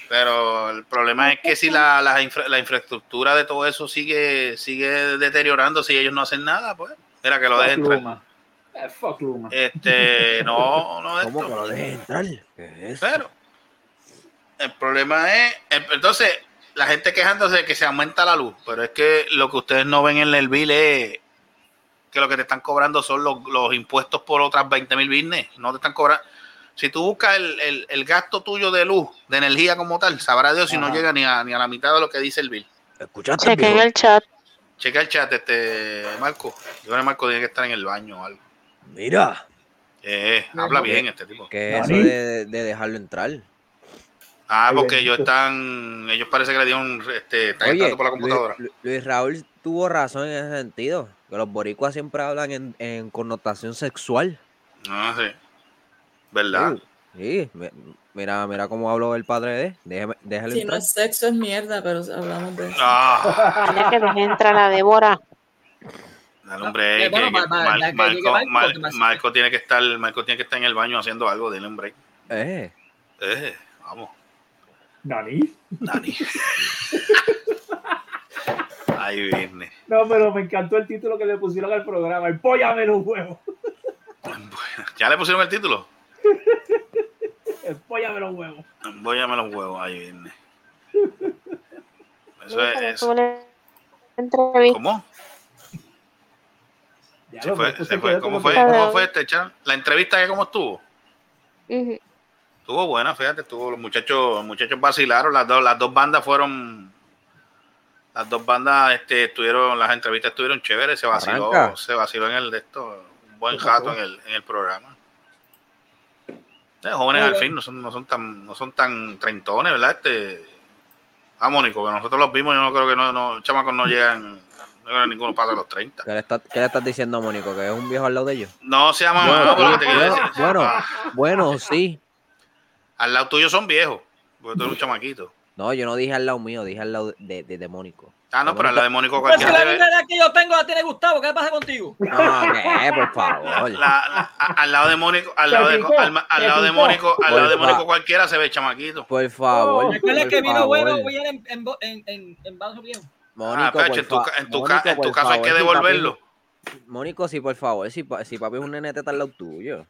Pero el problema es que si la, la, infra- la infraestructura de todo eso sigue, sigue deteriorando, si ellos no hacen nada, pues, era que lo dejen entrar. Luma. Eh, fuck Luma. Este, no, no es ¿Cómo que esto. lo dejes entrar? ¿Qué es eso? Pero el problema es, el- entonces, la gente quejándose de que se aumenta la luz, pero es que lo que ustedes no ven en el bill es que lo que te están cobrando son los, los impuestos por otras 20 mil business, no te están cobrando. Si tú buscas el, el- el gasto tuyo de luz, de energía como tal, sabrá Dios si no llega ni a, ni a la mitad de lo que dice el bill. ¿Escuchaste, Chequen el chat. Checa el chat, este Marco. Yo creo que Marco tiene que estar en el baño o algo. Mira, Eh, habla bien este tipo. ¿qué es eso de, de dejarlo entrar? Ah, porque ellos están, ellos parece que le dieron, este, están Oye, entrando por la computadora. Luis, Luis Raúl tuvo razón en ese sentido. Que los boricuas siempre hablan en, en connotación sexual. No sé. ¿Verdad? Sí, mi- mira, mira cómo habló el padre de. Déjeme, déjalo Si no es sexo, es mierda, pero hablamos de eso. Ah, Dile que deje entrar a la Débora. dale, hombre, ya Marco, tiene que estar, Marco tiene que estar en el baño haciendo algo, dile un break. Eh, Eh, vamos, Dani. Dani. Ahí viene. No, pero me encantó el título que le pusieron al programa. Empóllame los huevos. ¿Ya le pusieron el título? Empóllame los huevos. Voy a los huevos, ahí viene. Eso es, es-. ¿Cómo? Se fue, se fue. ¿Cómo fue? ¿Cómo fue este chat? La entrevista que cómo estuvo. Estuvo buena, fíjate, estuvo, los muchachos, los muchachos vacilaron, las dos, las dos bandas fueron, las dos bandas este, estuvieron, las entrevistas estuvieron chéveres, se vaciló, Arranca. se vaciló en el de esto, un buen rato en el, en el programa. Eh, jóvenes al fin, no son, no son tan, no son tan treintones, ¿verdad? Este, ah, Mónico, que nosotros los vimos, yo no creo que no, no, chamacos no llegan, no creo que ninguno pasa los 30. ¿qué, le está- qué le estás diciendo a Mónico? ¿Que es un viejo al lado de ellos? No se llama Bueno, mamá, pero lo que te quiero bueno, decir. bueno, bueno, sí. al lado tuyo son viejos, porque tú eres un chamaquito. No, yo no dije al lado mío, dije al lado de, de, de Mónico. Ah, no, pero al lado de Mónico Pues si cualquiera la misma edad que yo tengo la tiene Gustavo, ¿qué pasa contigo? No, ¿qué? Por favor. La- la- a- al lado de Mónico, al lado de, al, al lado de. Mónico, al lado de Mónico cualquiera se ve chamaquito. Por favor. Recuerda por que vino favor. bueno viene en, en, en, en, en vaso viejo. Mónico, Ah, Pacho, por en tu, en tu, Mónico, ca- en tu por caso hay que favor, si papi- devolverlo. Mónico, sí, por favor, si, pa- si papi es un nene teta al lado tuyo.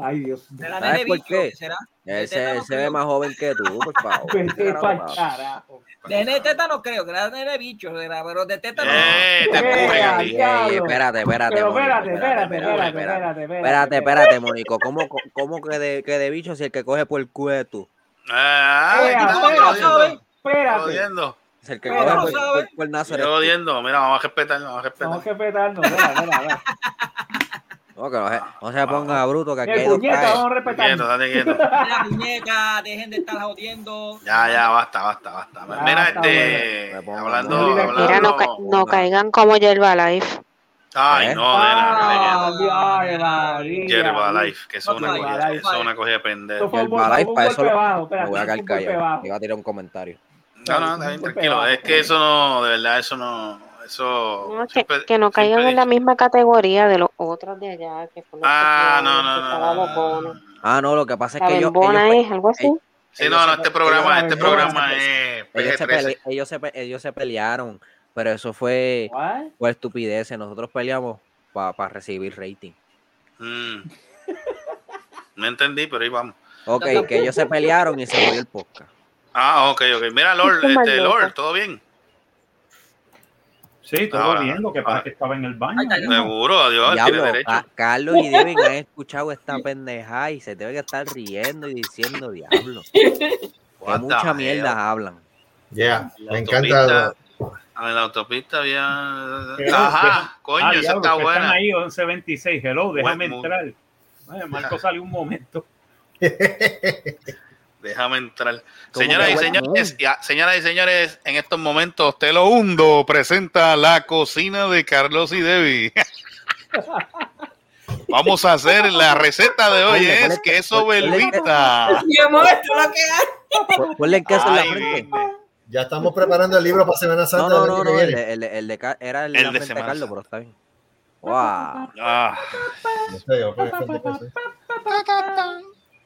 Ay, Dios. De la ¿Sabes nene por bicho, qué? ¿qué será? Teta se, ve más joven que tú, por favor. Vete papi. carajo. De nene teta no creo, que era nene bicho, pero de teta no. Eh, te diablo. espérate, espérate, Pero Mónico, espérate, espérate, espérate, espérate, espérate, espérate. Espérate, espérate, Mónico. ¿Cómo, cómo que, de, que de bicho si el que coge por el culo tú? Ah, Espera, está ¿Cómo que lo jodiendo. sabes? Espérate. Jodiendo. Es el que coge no por, por Nazo tú. Jodiendo. Mira, vamos a respetar, vamos a respetar. Vamos a respetarnos. Mira, mira, mira. No, que no, se- no se ponga bruto, que aquí hay El dos puñeta, caes. vamos a date quieto. La dejen de estar jodiendo. Ya, ya, basta, basta, basta. Ya, Mira, está este, bueno. Hablando. Mira, hablando. Mira, no, ca- no caigan como Life. Ay, ¿Eh? no, nena, Ah. Yerba Life, que eso es una Yerba Life. eso es una cosa de pendejo. fue un para eso. Me voy a caer callado. Iba a tirar un comentario. No, no, tranquilo. Es que eso no, de verdad, eso no, eso. No, que, siempre- que no caigan en la misma categoría de los otros de allá. Que son los Ah, que no, no, no. Ah, no, lo que pasa es La que ellos, ellos, es algo así. Sí, no, no, este programa, este programa es ellos, se PG-13. pele- ellos, se, pe- ellos se pelearon, pero eso fue por estupideces. Nosotros peleamos para recibir rating. Mm. No entendí, pero ahí vamos. Ok, que ellos se pelearon y se jodió el podcast. Ah, ok, ok. Mira, Lord, este. Lord, ¿todo bien? Sí, todo Ahora, bien. Lo que pasa ahora. es que estaba en el baño. Ay, ¿no? Seguro, adiós, Diablo, tiene derecho. Ca- Carlos y Devin han escuchado esta pendeja y se deben estar riendo y diciendo diablo. Que mucha hell? mierda hablan. Yeah, La me encanta. En la autopista había. Ajá, coño, Ah, esa está buena. Están ahí 11.26. Hello, déjame Buen entrar. Ay, Marco salió un momento. Déjame entrar. ¿Cómo Señoras y señores, ya, señoras y señores, en estos momentos Te lo hundo presenta la cocina de Carlos y Debbie. Vamos a hacer la receta de hoy es ponle- queso velvita. Yo muestro lo que hay. Pon- Ponle el queso en la Ay, frente. vine. Ya estamos preparando el libro para Semana Santa. no, no, no, el el de- el de era el, El de Semana Carlos, Santa. pero está bien. Wow. Ah,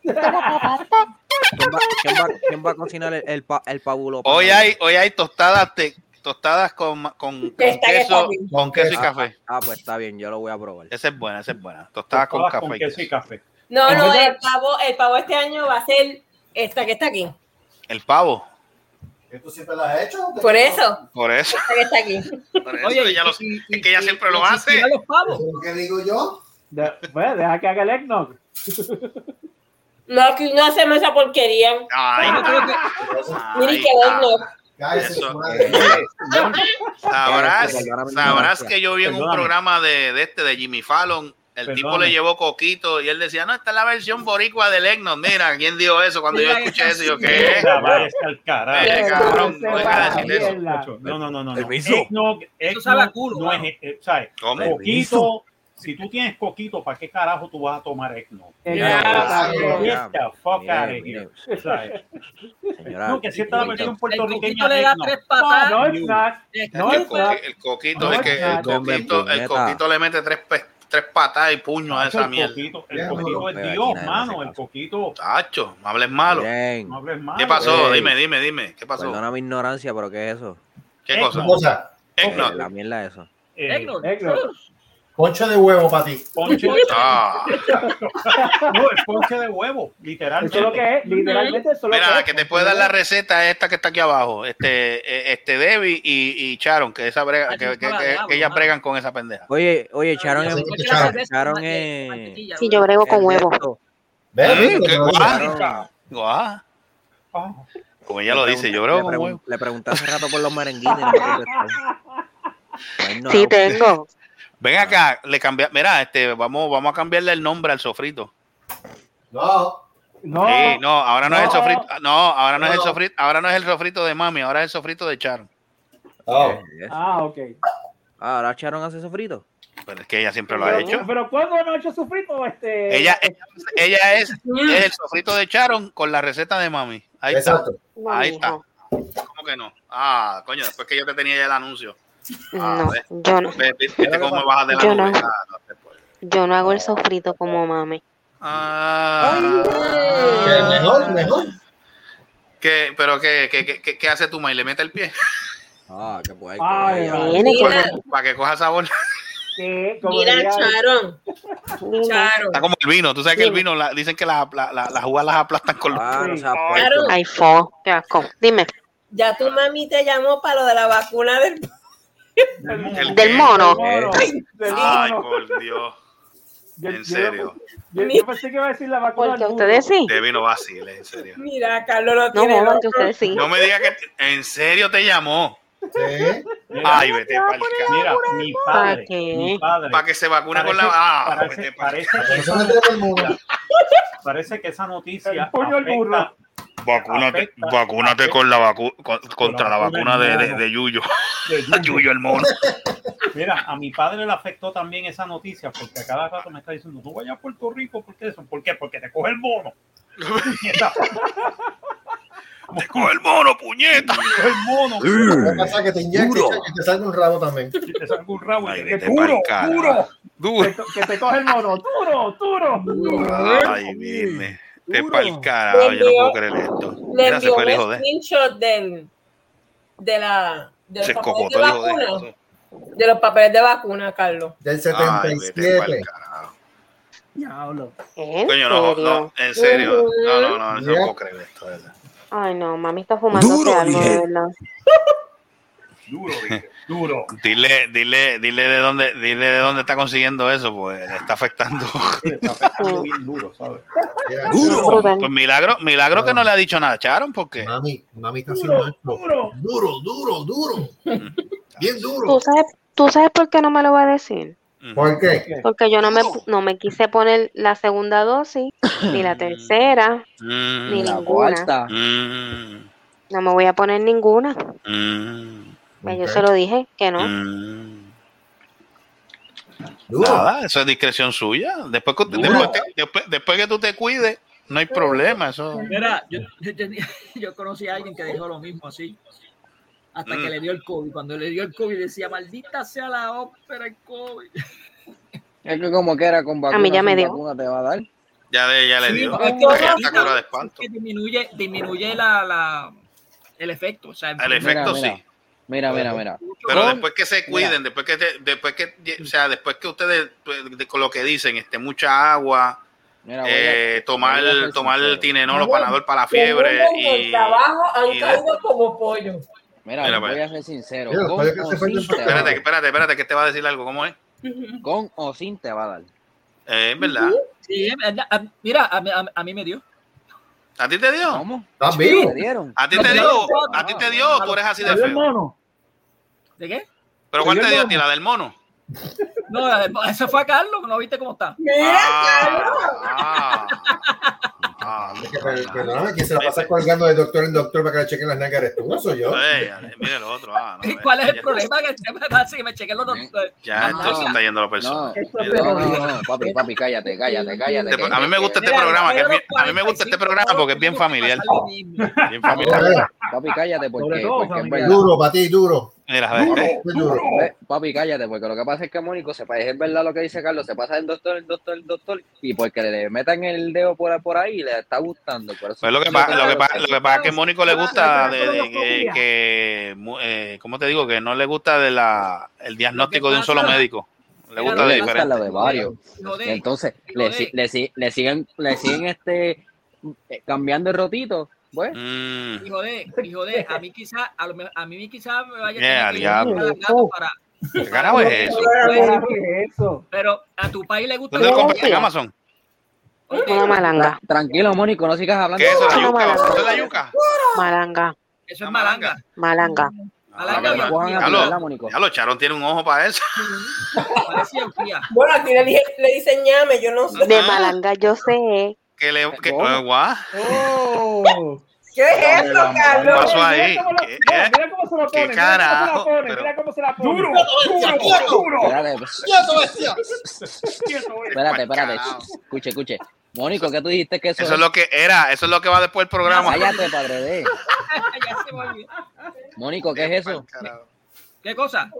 ¿Quién va, quién va- quién va a cocinar el, el, pa- el pabulo? hoy hay, hoy hay tostadas, te- tostadas con, con, con queso, con queso y café. Ah, pues está bien, yo lo voy a probar. Esa es buena, esa es buena. Tostadas con Todas café. con queso y café. No, no, el pavo, el pavo este año va a ser esta que está aquí. El pavo. ¿Tú siempre lo has hecho? Por eso, Por eso. esta que está aquí. Por eso Oye, ella lo- y- y- es que ella y- siempre y- lo hace. los pavos. ¿Eso es lo que digo yo? De- bueno, deja que haga el eggnog. No, aquí no hacemos esa porquería. Ay, Yo creo que- ay, no. Eso. Sabrás, sabrás que yo vi en un programa de, de este, de Jimmy Fallon, el tipo le llevó coquito y él decía, no, esta es la versión boricua del Egnos. Mira, ¿quién dijo eso? Cuando yo escuché eso, yo. ¿qué? Carajo. Eh, cabrón, no decir eso. No, no, no, no. no. Culo, no es, eh, ¿sabes? ¿Cómo? Coquito, si tú tienes coquito, ¿para qué carajo tú vas a tomar. Señora, No, que si esta es la versión El puertorriqueña coquito le de da tres patadas. No. No, el, coquito, es que el coquito, el coquito le mete tres, tres patadas y puños a esa mierda. el coquito es Dios, mano. El coquito, Tacho, no hables malo. Bien. no hables mal. ¿Qué pasó? Dime, dime, dime. ¿Qué pasó? Perdona mi ignorancia, pero ¿qué es eso? ¿Qué cosa? Cosa. La mierda eso. Eh, Poncho de huevo para ti. ponche, Ah, no, el ponche de huevo, literalmente. Eso es lo que es, literalmente eso es lo Mira, que la es. que te puede dar la receta es esta que está aquí abajo. Este, eh, este Debbie y, y Sharon, que, esa brega- que, que, que- ellas bregan con esa pendeja. Oye, oye, Sharon Ya es... Sharon- con es- Sí, yo brego con es de huevo. Te qué. Guau. Como ella lo dice, yo creo pregun- como le pregunté hace rato por los merenguitos y no me contestó. Bueno, Sí, tengo. Ven acá, le cambia, mira, este, vamos, vamos a cambiarle el nombre al sofrito. No, No, Sí, no, ahora no, es el sofrito, no, ahora no, es el sofrito, ahora no es el sofrito de mami, ahora es el sofrito de Sharon. no. ¿qué es? Ah, ok. Ah, Ahora Sharon hace sofrito. Pero es que ella siempre lo ha Pero, hecho. pero ¿cuándo no ha hecho sufrito? Este, Ella, ella, ella es, es el sofrito de Sharon con la receta de mami. Ahí está. Exacto. No, Ahí está. ¿Cómo que no? Ah, coño, después que yo te tenía ya el anuncio. Ah, No, ve. yo no. Ve- Viste cómo bajas de la Yo nube. no. Ah. Yo no hago el sofrito como mami. Ah. Mejor, mejor. ¿Qué, pero qué, qué, qué, qué- hace tu maíz? ¿Le mete el pie? Ah, que puede Ay, que- Mira, Para que coja sabor. Mira, Charon. Charon. Está como el vino. Tú sabes que el vino, la- dicen que la- la- la- las uvas las aplastan con los... Ah, Charon, Ay, fo, qué asco. Dime, ya tu mami te llamó para lo de la vacuna del. ¿El del mono. Del Ay, por Dios. Yo- En serio. Yo, yo pensé que iba a decir la vacuna. Porque ustedes sí. De vino vacile, en serio. Mira, Carlos lo No tiene. jodan que loco. ustedes sí. No me digas que... ¿En serio te llamó? Sí. Ay, vete para Mira, mi ¿Para padre, mi padre. Para que se vacune con la... Parece- Ah, parece, vete pa'l- parece que esa, parece que noticia afecta- Vacúnate, afecta- vacúnate con la vacu con- contra la vacuna de, de, de Yuyo. de Yuyo. Yuyo el mono. Mira, a mi padre le afectó también esa noticia porque a cada rato me está diciendo, no vayas a Puerto Rico, ¿por qué eso? ¿Por qué? Porque te coge el mono. Te coge el mono, puñeta. Te coge el mono. Lo que pasa es que te inyectes que te salga un rabo también. Y te salga un rabo Ay, te vete duro, duro. Duro. Que, que te coge el mono. Duro, duro. Ay, vine. Te Duro. pa'l carajo, yo no puedo creer esto. Le Mira, se envió fue un el hijo de. screenshot del, de la. De los Se papeles de hijo de. vacuna. De los papeles de vacuna, Carlos. Del Ay, vete pa'l 77. carajo. Diablo. ¿En Coño, no, serio? no, en serio. No, no, no, no puedo creer esto. de verdad. Ay, no, mami está fumándose algo, de verdad. Duro, dije, duro. Dile, dile, dile de dónde, dile de dónde está consiguiendo eso, pues le está afectando. Está afectando bien duro, ¿sabes? Mira, Rubén. Pues milagro, milagro que no le ha dicho nada Charon, porque Mami, mami está sin Duro, duro. Duro, duro, duro. Bien ¿Tú duro. sabes, ¿Tú sabes por qué no me lo va a decir? ¿Por qué? Porque yo no me, no me quise poner la segunda dosis, ni la tercera, Mm, ni La ninguna. cuarta. mm, No me voy a poner ninguna. mm, Pues Yo se lo dije que no. mm. Nada, eso es discreción suya. Después después, que- después, después que tú te cuides, no hay problema. Eso. Mira, yo, yo, tenía- yo conocí a alguien que dijo lo mismo así. Hasta Mm. que le dio el COVID. Cuando le dio el COVID decía, maldita sea la ópera el COVID. Es que como que era con vacuna, mí ya me dio. vacuna te va a dar. Ya, de, ya le Sí, dio. es que Ya ahorita está cura de espanto. que disminuye, disminuye la, la, el efecto. O sea, El efecto mira, sí. Mira, mira, mira. Pero Con- después que se cuiden, después que, te- después que, o sea, después que ustedes, pues, de- con lo que dicen, este, mucha agua, Mira, a- eh, tomar, tomar sincero. Tilenol o Panadol para la fiebre el y, trabajo han y- caído como pollo. Mira, Mira, voy pues. a ser sincero. Mira, Con o sin el- espérate, espérate, espérate, que te va a decir algo, ¿cómo es? Con o sin te va a dar. Eh, Es verdad. Sí, mira, a, a- a mí me dio. ¿A ti te dio? ¿Cómo? ¿Estás ¿Te dieron? ¿A ti te dio? ¿A ti te dio? no. Tú eres así de ¿Te dio el feo. mono? ¿De qué? ¿Pero cuál ¿Te dio a ti? ¿La del mono? No, la del- eso fue a Carlos, ¿no viste cómo está? Ah, ah, Es que, per- Perdóname, ¿quién se la pasa colgando de doctor en doctor para que le chequen las nalgas? ¿Eres tú? ¿No soy yo? Ey, mira el otro. Ah, no, ¿Cuál es el problema? Que se me hace que me chequen los doctores. Ya, No, entonces está yendo la persona. No, no, no, no, papi, papi, cállate, cállate, cállate. A mí me gusta este programa, a mí me gusta este programa porque es bien familiar. Bien familiar. Papi, cállate porque, porque es. Duro, para ti, duro. Mira, a ver, eh, Muy duro. Ve, Papi, cállate, porque lo que pasa es que Mónico se parece, es verdad lo que dice Carlos, se pasa el doctor, el doctor, el doctor, y porque le metan el dedo por, por ahí, le está gustando. Por eso Pues lo que pasa, lo que pasa, lo que pasa es que Mónico le gusta de, de que, eh, ¿cómo te digo? Que no le gusta de la el diagnóstico de un solo médico. Le gusta de diferente. lo de varios. Entonces, le siguen, le siguen este eh, cambiando el rotito, pues. Mm, Hijo de, hijo de, a mí quizá, a, lo a mí quizá me vaya Yeah, a tener que al para, ¿Qué carajo es eso? ¿Qué es eso? pero a tu país le gusta ¿Dónde lo ¿Qué compras? ¿En? Amazon? Una malanga. Tranquilo, Mónico, no sigas hablando. ¿Qué es eso? ¿La yuca? malanga. ¿Eso es la yuca? Malanga. Eso es La malanga. Malanga. Ya lo Charón tiene un ojo para eso. Bueno, aquí le, dije- le dicen ñame, yo no sé. De malanga yo sé. Que le, que, guau. Oh. ¿Qué es eso, ¿Qué Carlos? pasó ahí? Mira cómo, ¿Qué- se lo ¿Qué pone. Mira cómo se la pone. Pero- Mira cómo se la pone. Duro, Bestia, quieto. Espérate, Quieto, bestia. espérate. Escuche, escuche. Mónico, ¿qué tú dijiste que eso, Eso es lo que era, eso es lo que va después del programa. Cállate, padre de. Mónico, ¿qué es eso? ¿Qué cosa?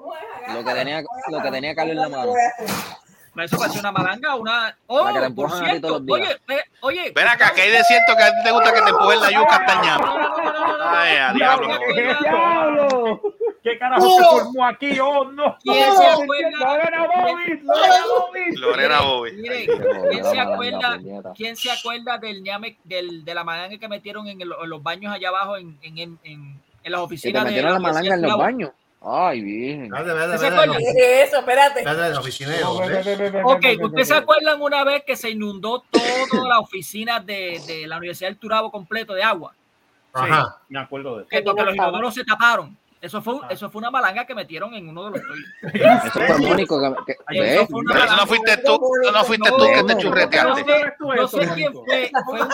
Lo que tenía, lo que tenía Carlos en la mano. Eso parece una malanga, una. Oh, La que por cierto, oye, eh, oye. Ven acá, que hay de cierto que a ti te gusta que te empujen la yuca hasta el ñame. Ay, a diablo. ¡Diablo! ¿Qué carajo ¡Oh! se formó aquí? ¡Oh, no! ¿Quién se acuerda? ¡Lorena Bobby. Miren, ¿quién se acuerda, quién se acuerda del ñame, del, de la malanga que metieron en, el- en los baños allá abajo en, en, en, en, las Que te oficinas de metieron la malanga en los baños. Ay, bien. ¿Usted se acuerda? Eso, espérate. De. Ok, ¿ustedes se acuerdan una vez que se inundó toda la oficina de, de la Universidad del Turabo completo de agua? Ajá. Me acuerdo de eso. Que porque los inodoros se taparon. Eso fue, eso fue una malanga que metieron en uno de los toiles. Eso fue Mónico que, que- Eso ¿ves? fue una Pero eso no fuiste tú, eso no fuiste tú que te churreteaste. No sé quién fue. Fue un,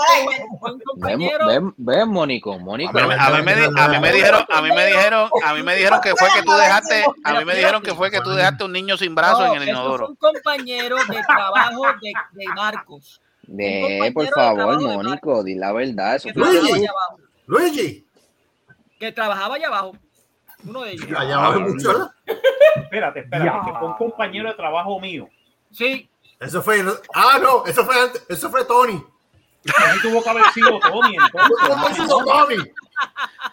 fue un Ven, compañero. ven, ven, Mónico, Mónico. A mí, a mí me, a mí me dijeron, a mí me dijeron, a mí me dijeron que fue que tú dejaste, a mí me dijeron que fue que tú dejaste un niño sin brazo No, en el eso fue inodoro. un compañero de trabajo de, de Marcos. Ve, por favor, Mónico, di la verdad. Eso abajo. Luigi. Que trabajaba allá abajo. Uno de ellos. Allá abajo hay mucho, ¿verdad? Espérate, espérate, que fue un compañero de trabajo mío. Sí. Eso fue. Ah, no, eso fue antes. Eso fue Tony. Ahí tuvo que haber sido Tony, entonces. Tony.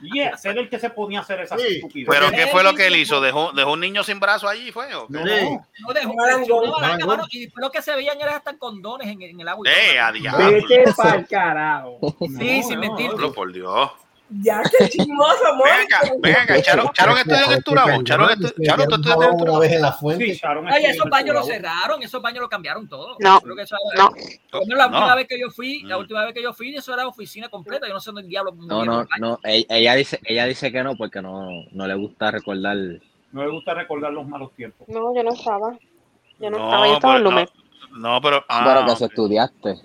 Yes, era el que se ponía a hacer Sí. estupidez. Pero ¿qué fue lo que él hizo? ¿Dejó, dejó un niño sin brazo allí? ¿Fue? ¿O qué? Sí. No dejó mano, y lo que se veían era hasta condones en, en el agua. y Eh, a diablo. Vete pa'l carajo. Sí, sin mentir. Por Dios. Ya, qué chismoso, amor. Ven acá, ven acá, Charon, Charon estudió en el Turabo. Charon, estu- Charon, tú estudiaste en el Una vez en la fuente. Sí, estuvo esos baños los cerraron, esos baños los cambiaron todo. No, Creo que eso no. La No. última vez que yo fui, la Mm. última vez que yo fui, eso era oficina completa. Yo no sé dónde el diablo. No, no, no. Ella, dice, ella dice que no porque no, no le gusta recordar. No le gusta recordar los malos tiempos. No, yo no estaba. Yo no, No, estaba, yo estaba en Lumen. No, pero. ah, Pero que eso ok. estudiaste.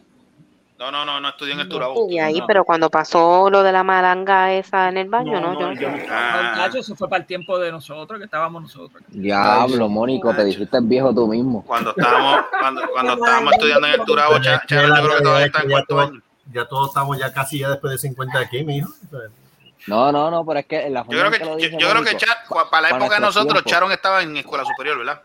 No, no, no, no estudió en el Yo Turabo. estuve ahí, no. pero cuando pasó lo de la malanga esa en el baño, no, yo no. yo no. Ah, eso fue para el tiempo de nosotros, que estábamos nosotros. Diablo, Mónico, te dijiste viejo tú mismo. cuando estábamos, cuando, cuando estábamos estudiando en el Turabo, Cha- Charon, yo creo que todavía está en cuarto año. Ya todos estamos ya casi ya después de 50 aquí, mi hijo. No, no, no, pero es que en la Yo forma creo en que, que lo yo, dice yo creo que Mónico, Cha- para la para época de nosotros, tiempo. Charon estaba en escuela superior, ¿verdad?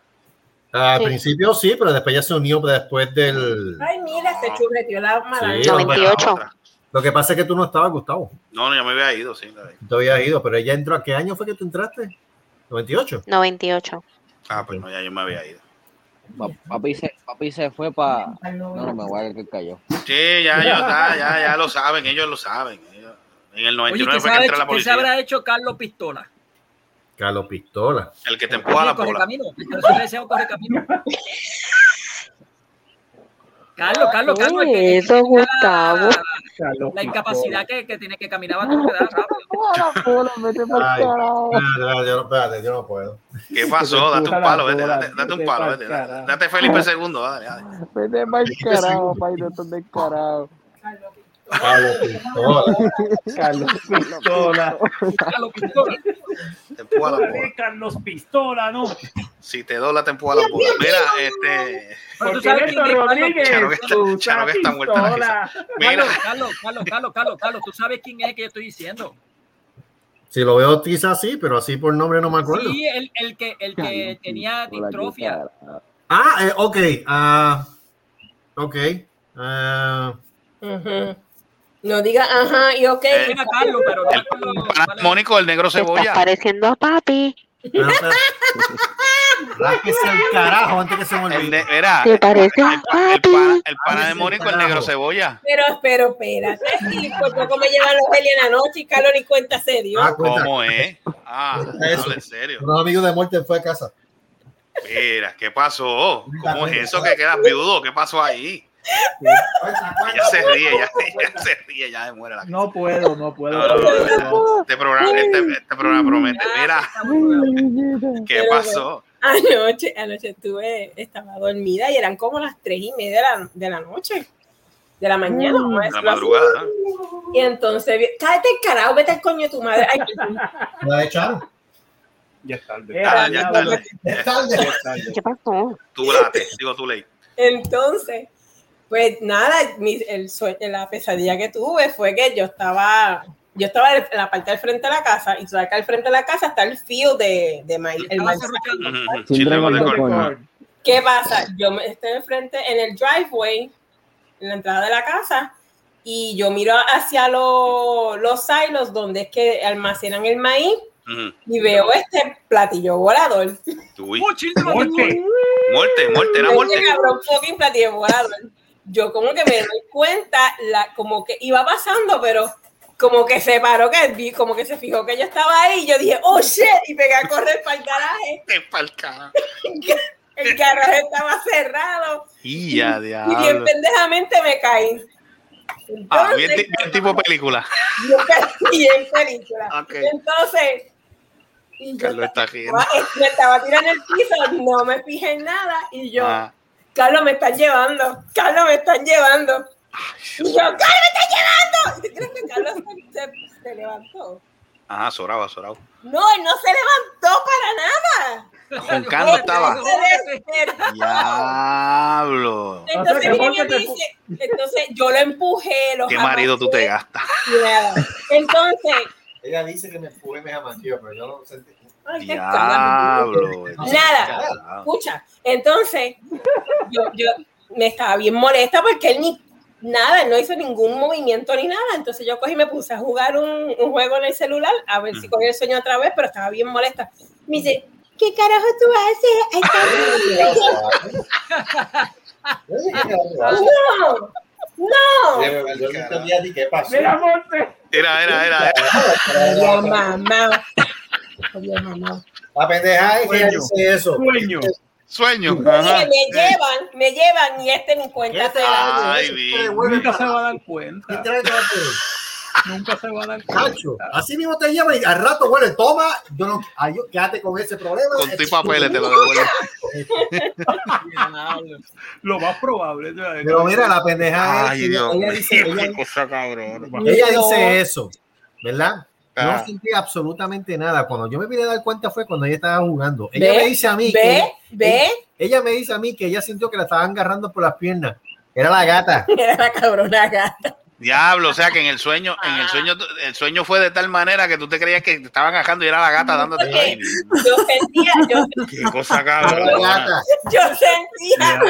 Al Sí. principio sí, pero después ya se unió después del. Ay, mira, se churreteó la malanga. Sí, 98. otra. Lo que pasa es que tú no estabas, Gustavo. No, no, yo me había ido, sí. te habías ido, pero ella entró. ¿A qué año fue que tú entraste? ¿98? 98. Ah, pues no, ya yo me había ido. pa- papi, se, papi se fue para. No, no me voy a quedar callado. Sí, ya, ya, ya, ya, ya lo saben, ellos lo saben. Ellos- En el Oye, 99 ¿qué, fue que entró la qué se policía. habrá hecho Carlos Pistola? Carlos Pistola. El que te empuja la bola. camino. Corre camino. Carlos, Carlos, Carlos. el que- el que Eso, Gustavo. La, la incapacidad que, que tiene que caminar rápido. Ay, espérate, yo no, espérate, yo no puedo. ¿Qué pasó? Date un palo, vete, date, date un palo, vete. Date, date Felipe II, dale, dale. Vete carajo, no estás descarado. Carlos Pistola. Carlos Pistola. Carlos Pistola. Te empuja la bola. Carlos Pistola, ¿no? Si te dobla, te empuja la bola. Mira, este. Pero tú Porque sabes Beto quién es Carlos Rodríguez Charo que está- usa Charo que está muerta la. Mira, Carlos, Carlos, Carlos, Carlos, Carlos, Carlos, tú sabes quién es que yo estoy diciendo. Si lo veo quizás sí, pero así por nombre no me acuerdo. Sí, el, el que, el que tenía distrofia. Ah, eh, ok. ah, ok. ah, Ujú. No diga ajá y ok. Eh, Era Carlos, pero no el Mónico, el negro cebolla. pareciendo a papi. pero, pero- Ráquese al carajo antes que se me El olvide. era, Te parece el, el papi. pana, el pana de Mónico, el negro cebolla. Pero, pero, espérate. Y por poco me llevan los Heli en la noche y Carlos ni cuenta serio. Ah, cuenta. ¿Cómo es? Ah, Eso. en serio. Unos amigos de muerte fue a casa. Mira, ¿qué pasó? ¿Cómo es eso que quedas viudo? ¿Qué pasó ahí? Ella se ríe, ya, se ríe, ya se muere la cara. No puedo, no puedo. No, no, no, no. Este programa, este, este programa promete. Mira, ¿qué pasó? Anoche, anoche estuve, estaba dormida y eran como las tres y media de la, de la noche, de la mañana. a La así. madrugada. Y entonces, cállate el carajo, vete al coño de tu madre. Ay, ¿La echaron? Ya es tarde. Ah, ya es tarde. Es tarde. Ya es tarde. ¿Qué pasó? Tú late, digo tú ley. Entonces, Pues nada, mi- el sue- la pesadilla que tuve fue que yo estaba, yo estaba en la parte del frente de la casa y tú sabes que al frente de la casa está el field de, de maíz. el. ¿Qué pasa? Yo me estoy enfrente en el driveway, en la entrada de la casa, y yo miro hacia los, los silos donde es que almacenan el maíz y veo este platillo volador. Uy. Muerte. Muerte, muerte, era Este muerte. cabrón fucking platillo volador. Yo como que me doy cuenta, la, como que iba pasando, pero como que se paró, que vi, como que se fijó que yo estaba ahí, y yo dije, oh shit, y pegué a correr para el garaje. El garaje estaba cerrado. Y ya, Y bien pendejamente me caí. Ah, bien, Entonces, ti- bien tipo película. yo caí en película. Ok. Entonces, y yo Carlos está riendo. estaba, me estaba tirando en el piso, no me fijé en nada, y yo, Ah, Carlos, me están llevando, Carlos, me están llevando. Y yo, Carlos, me están llevando. ¿Y tú crees que Carlos se, levantó? Ajá, sorado, sorado. No, él no se levantó para nada. Juncando estaba. Diablo. Entonces, O sea, y te- dice, entonces yo lo empujé, lo ¿Qué marido tú te gastas? y. Entonces, Ella dice que me empujé, me jamaqueó, pero yo no sentí. Diablo. Nada, escucha. Entonces, yo, yo me estaba bien molesta porque él ni nada, él no hizo ningún movimiento ni nada. Entonces yo cogí y me puse a jugar un, un juego en el celular a ver si cogí el sueño otra vez, pero estaba bien molesta. Me dice, ¿qué carajo tú haces? no, no. Mira, Monte. Era, era, era. Había mamá. La pendeja es que ella Sueño. dice eso. Sueño. Sueño. Ajá. me llevan, me llevan y este ni cuenta se da. Ay. Nunca se va a dar cuenta. Nunca se va a dar cuenta. Cacho, así mismo te llevan y al rato, bueno, toma, yo no, ay, yo- quédate con ese problema. Con tu y papeles te lo devuelvo. Lo más probable. Pero mira, la pendeja Ay, es que Dios ella dice, ella, cosa cabrón. ella dice eso, ¿verdad? Ah. no sentí absolutamente nada. Cuando yo me vine a dar cuenta fue cuando ella estaba jugando. Ella ¿Ve? me dice a mí ¿Ve? que ¿Ve? Ella, ella me dice a mí que ella sintió que la estaban agarrando por las piernas. Era la gata. Era la cabrona gata. Diablo, o sea que en el sueño, en el sueño, el sueño fue de tal manera que tú te creías que te estaban agarrando y era la gata dándote. Yo sentía, yo, qué cosa cabrón. yo sentía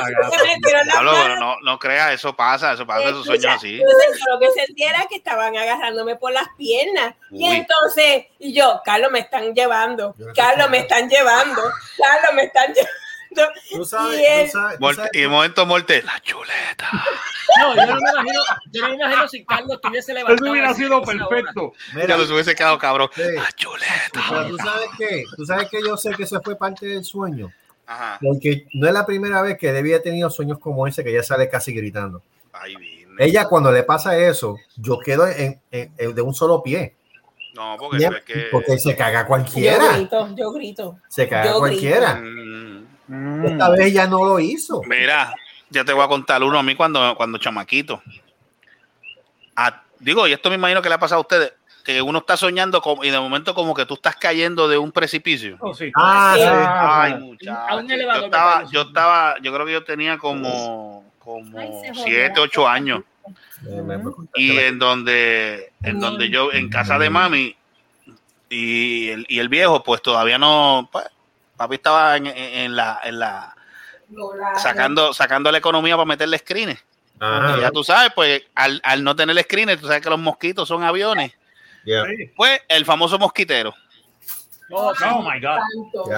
Diablo, pero no, no creas, eso pasa, eso pasa, esos sueños así. Entonces, yo lo que sentía era que estaban agarrándome por las piernas. Y entonces, y yo, Carlos, me están llevando. Carlos, me están llevando. Carlos, me están llevando. Tú sabes, y él, tú sabes, tú Morte- sabes- y de momento muerte, la chuleta. No, yo no me imagino, yo no me imagino si Carlos tuviese levantado. Eso hubiera sido perfecto. Ya los hubiese quedado cabrón. Sí. La chuleta. Pero tú sabes qué, tú sabes que yo sé que eso fue parte del sueño. Ajá. Porque no es la primera vez que Debbie ha tenido sueños como ese que ella sale casi gritando. Ay. Ella cuando le pasa eso, yo quedo en, en- en- de un solo pie. No, porque Bien, que. Porque se caga yo cualquiera. grito, yo grito. Se caga Yo cualquiera. Mm, Esta vez ella no lo hizo. Mira, ya te voy a contar uno a mí cuando, cuando chamaquito. Digo, y esto me imagino que le ha pasado a ustedes, que uno está soñando como- y de momento como que tú estás cayendo de un precipicio. Oh, sí. Ah, Sí. Ay, muchacho. Yo estaba, yo estaba, yo creo que yo tenía como, como Ay, siete, ocho años. Y en donde, en donde yo, en casa de mami, y el, y el viejo, pues todavía no, pues, papi estaba en, en- en la, en la, sacando, sacando la economía para meterle screens. Ajá. Ya tú sabes, pues al, al no tener screens, tú sabes que los mosquitos son aviones. Ya. Pues el famoso mosquitero. Oh, oh my God.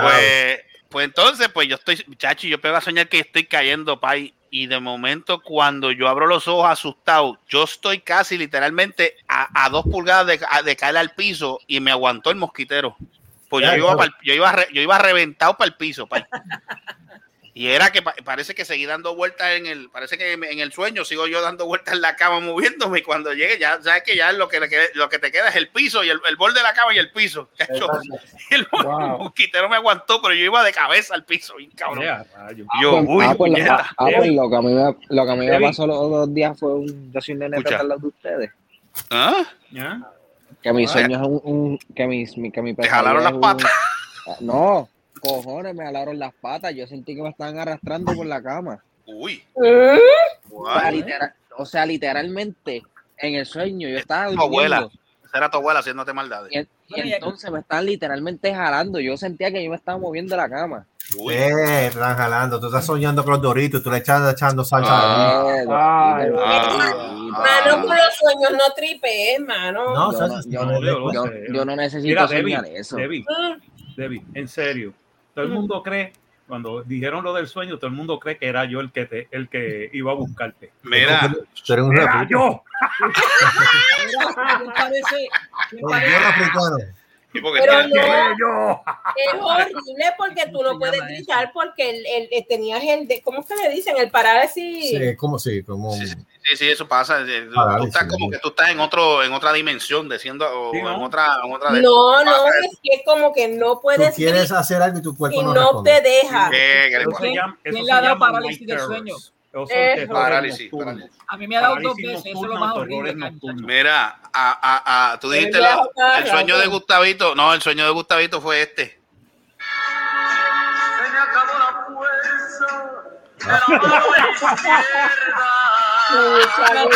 Pues, pues entonces, pues yo estoy, chachi, yo pego a soñar que estoy cayendo, pay. Y de momento, cuando yo abro los ojos asustado, yo estoy casi literalmente a, a dos pulgadas de, a- de caer al piso y me aguantó el mosquitero. Pues yo iba, claro. pa'l- yo, iba re- yo iba reventado para el piso, pay. Y era que pa- parece que seguí dando vueltas en el, parece que en el sueño sigo yo dando vueltas en la cama moviéndome y cuando llegue ya, sabes que ya lo que, lo que te queda es el piso y el, el borde de la cama y el piso. Chacho, el Wow. mosquitero me aguantó, pero yo iba de cabeza al piso, bien cabrón. Yeah, yo, Pues, uy, ah, pues, ah, ah, pues, lo que a mí me, lo que a mí me pasó los dos días fue un yo soy un nene de ustedes. ¿Ah? ¿Ya? Que mi Ah, sueño es un, un- que mi, mi- que mi Te jalaron las un- patas. Ah, No, cojones, me jalaron las patas. Yo sentí que me estaban arrastrando por la cama. Uy. Sea, literal- o sea, literalmente, en el sueño, yo estaba Tu abuela. Esa era tu abuela haciéndote maldades. Y, y entonces me estaban literalmente jalando. Yo sentía que yo me estaba moviendo de la cama. Eh, te están jalando. Tú estás soñando con los doritos. Tú le estás echando salsa. Ah, ahí. Mano, con los sueños no tripe, mano. No, yo, no, yo, no, yo- yo- yo no necesito Mira, soñar Debbie, eso. Debbie, Debbie, en serio. Todo el mundo cree, cuando dijeron lo del sueño, todo el mundo cree que era yo el que te, el que iba a buscarte. Mira, eres un Era yo. ¿Quién parece? ¿Quién Un parece? Pero no, yo. es horrible porque tú no puedes gritar porque el, el- el- tenías el, de, ¿cómo se le dicen? El parálisis. Sí, como sí, como. Sí, sí, eso pasa. Eh, Tú, Parálisis, tú estás como que tú estás en otro, en otra dimensión, diciendo, o Sí, ¿no? en otra, en otra de- No, no, es que es como que no Tú puedes quieres gritar hacer algo y tu cuerpo y no, no te deja. Eso se llama, eso ¿Quién se llama parálisis terrors. sueño? Terrores Parálisis, parálisis. A mí me ha dado dos veces, eso es lo más horrible. Mira, a, a, a, tú dijiste la- el sueño de Gustavito. No, el sueño de Gustavito fue este.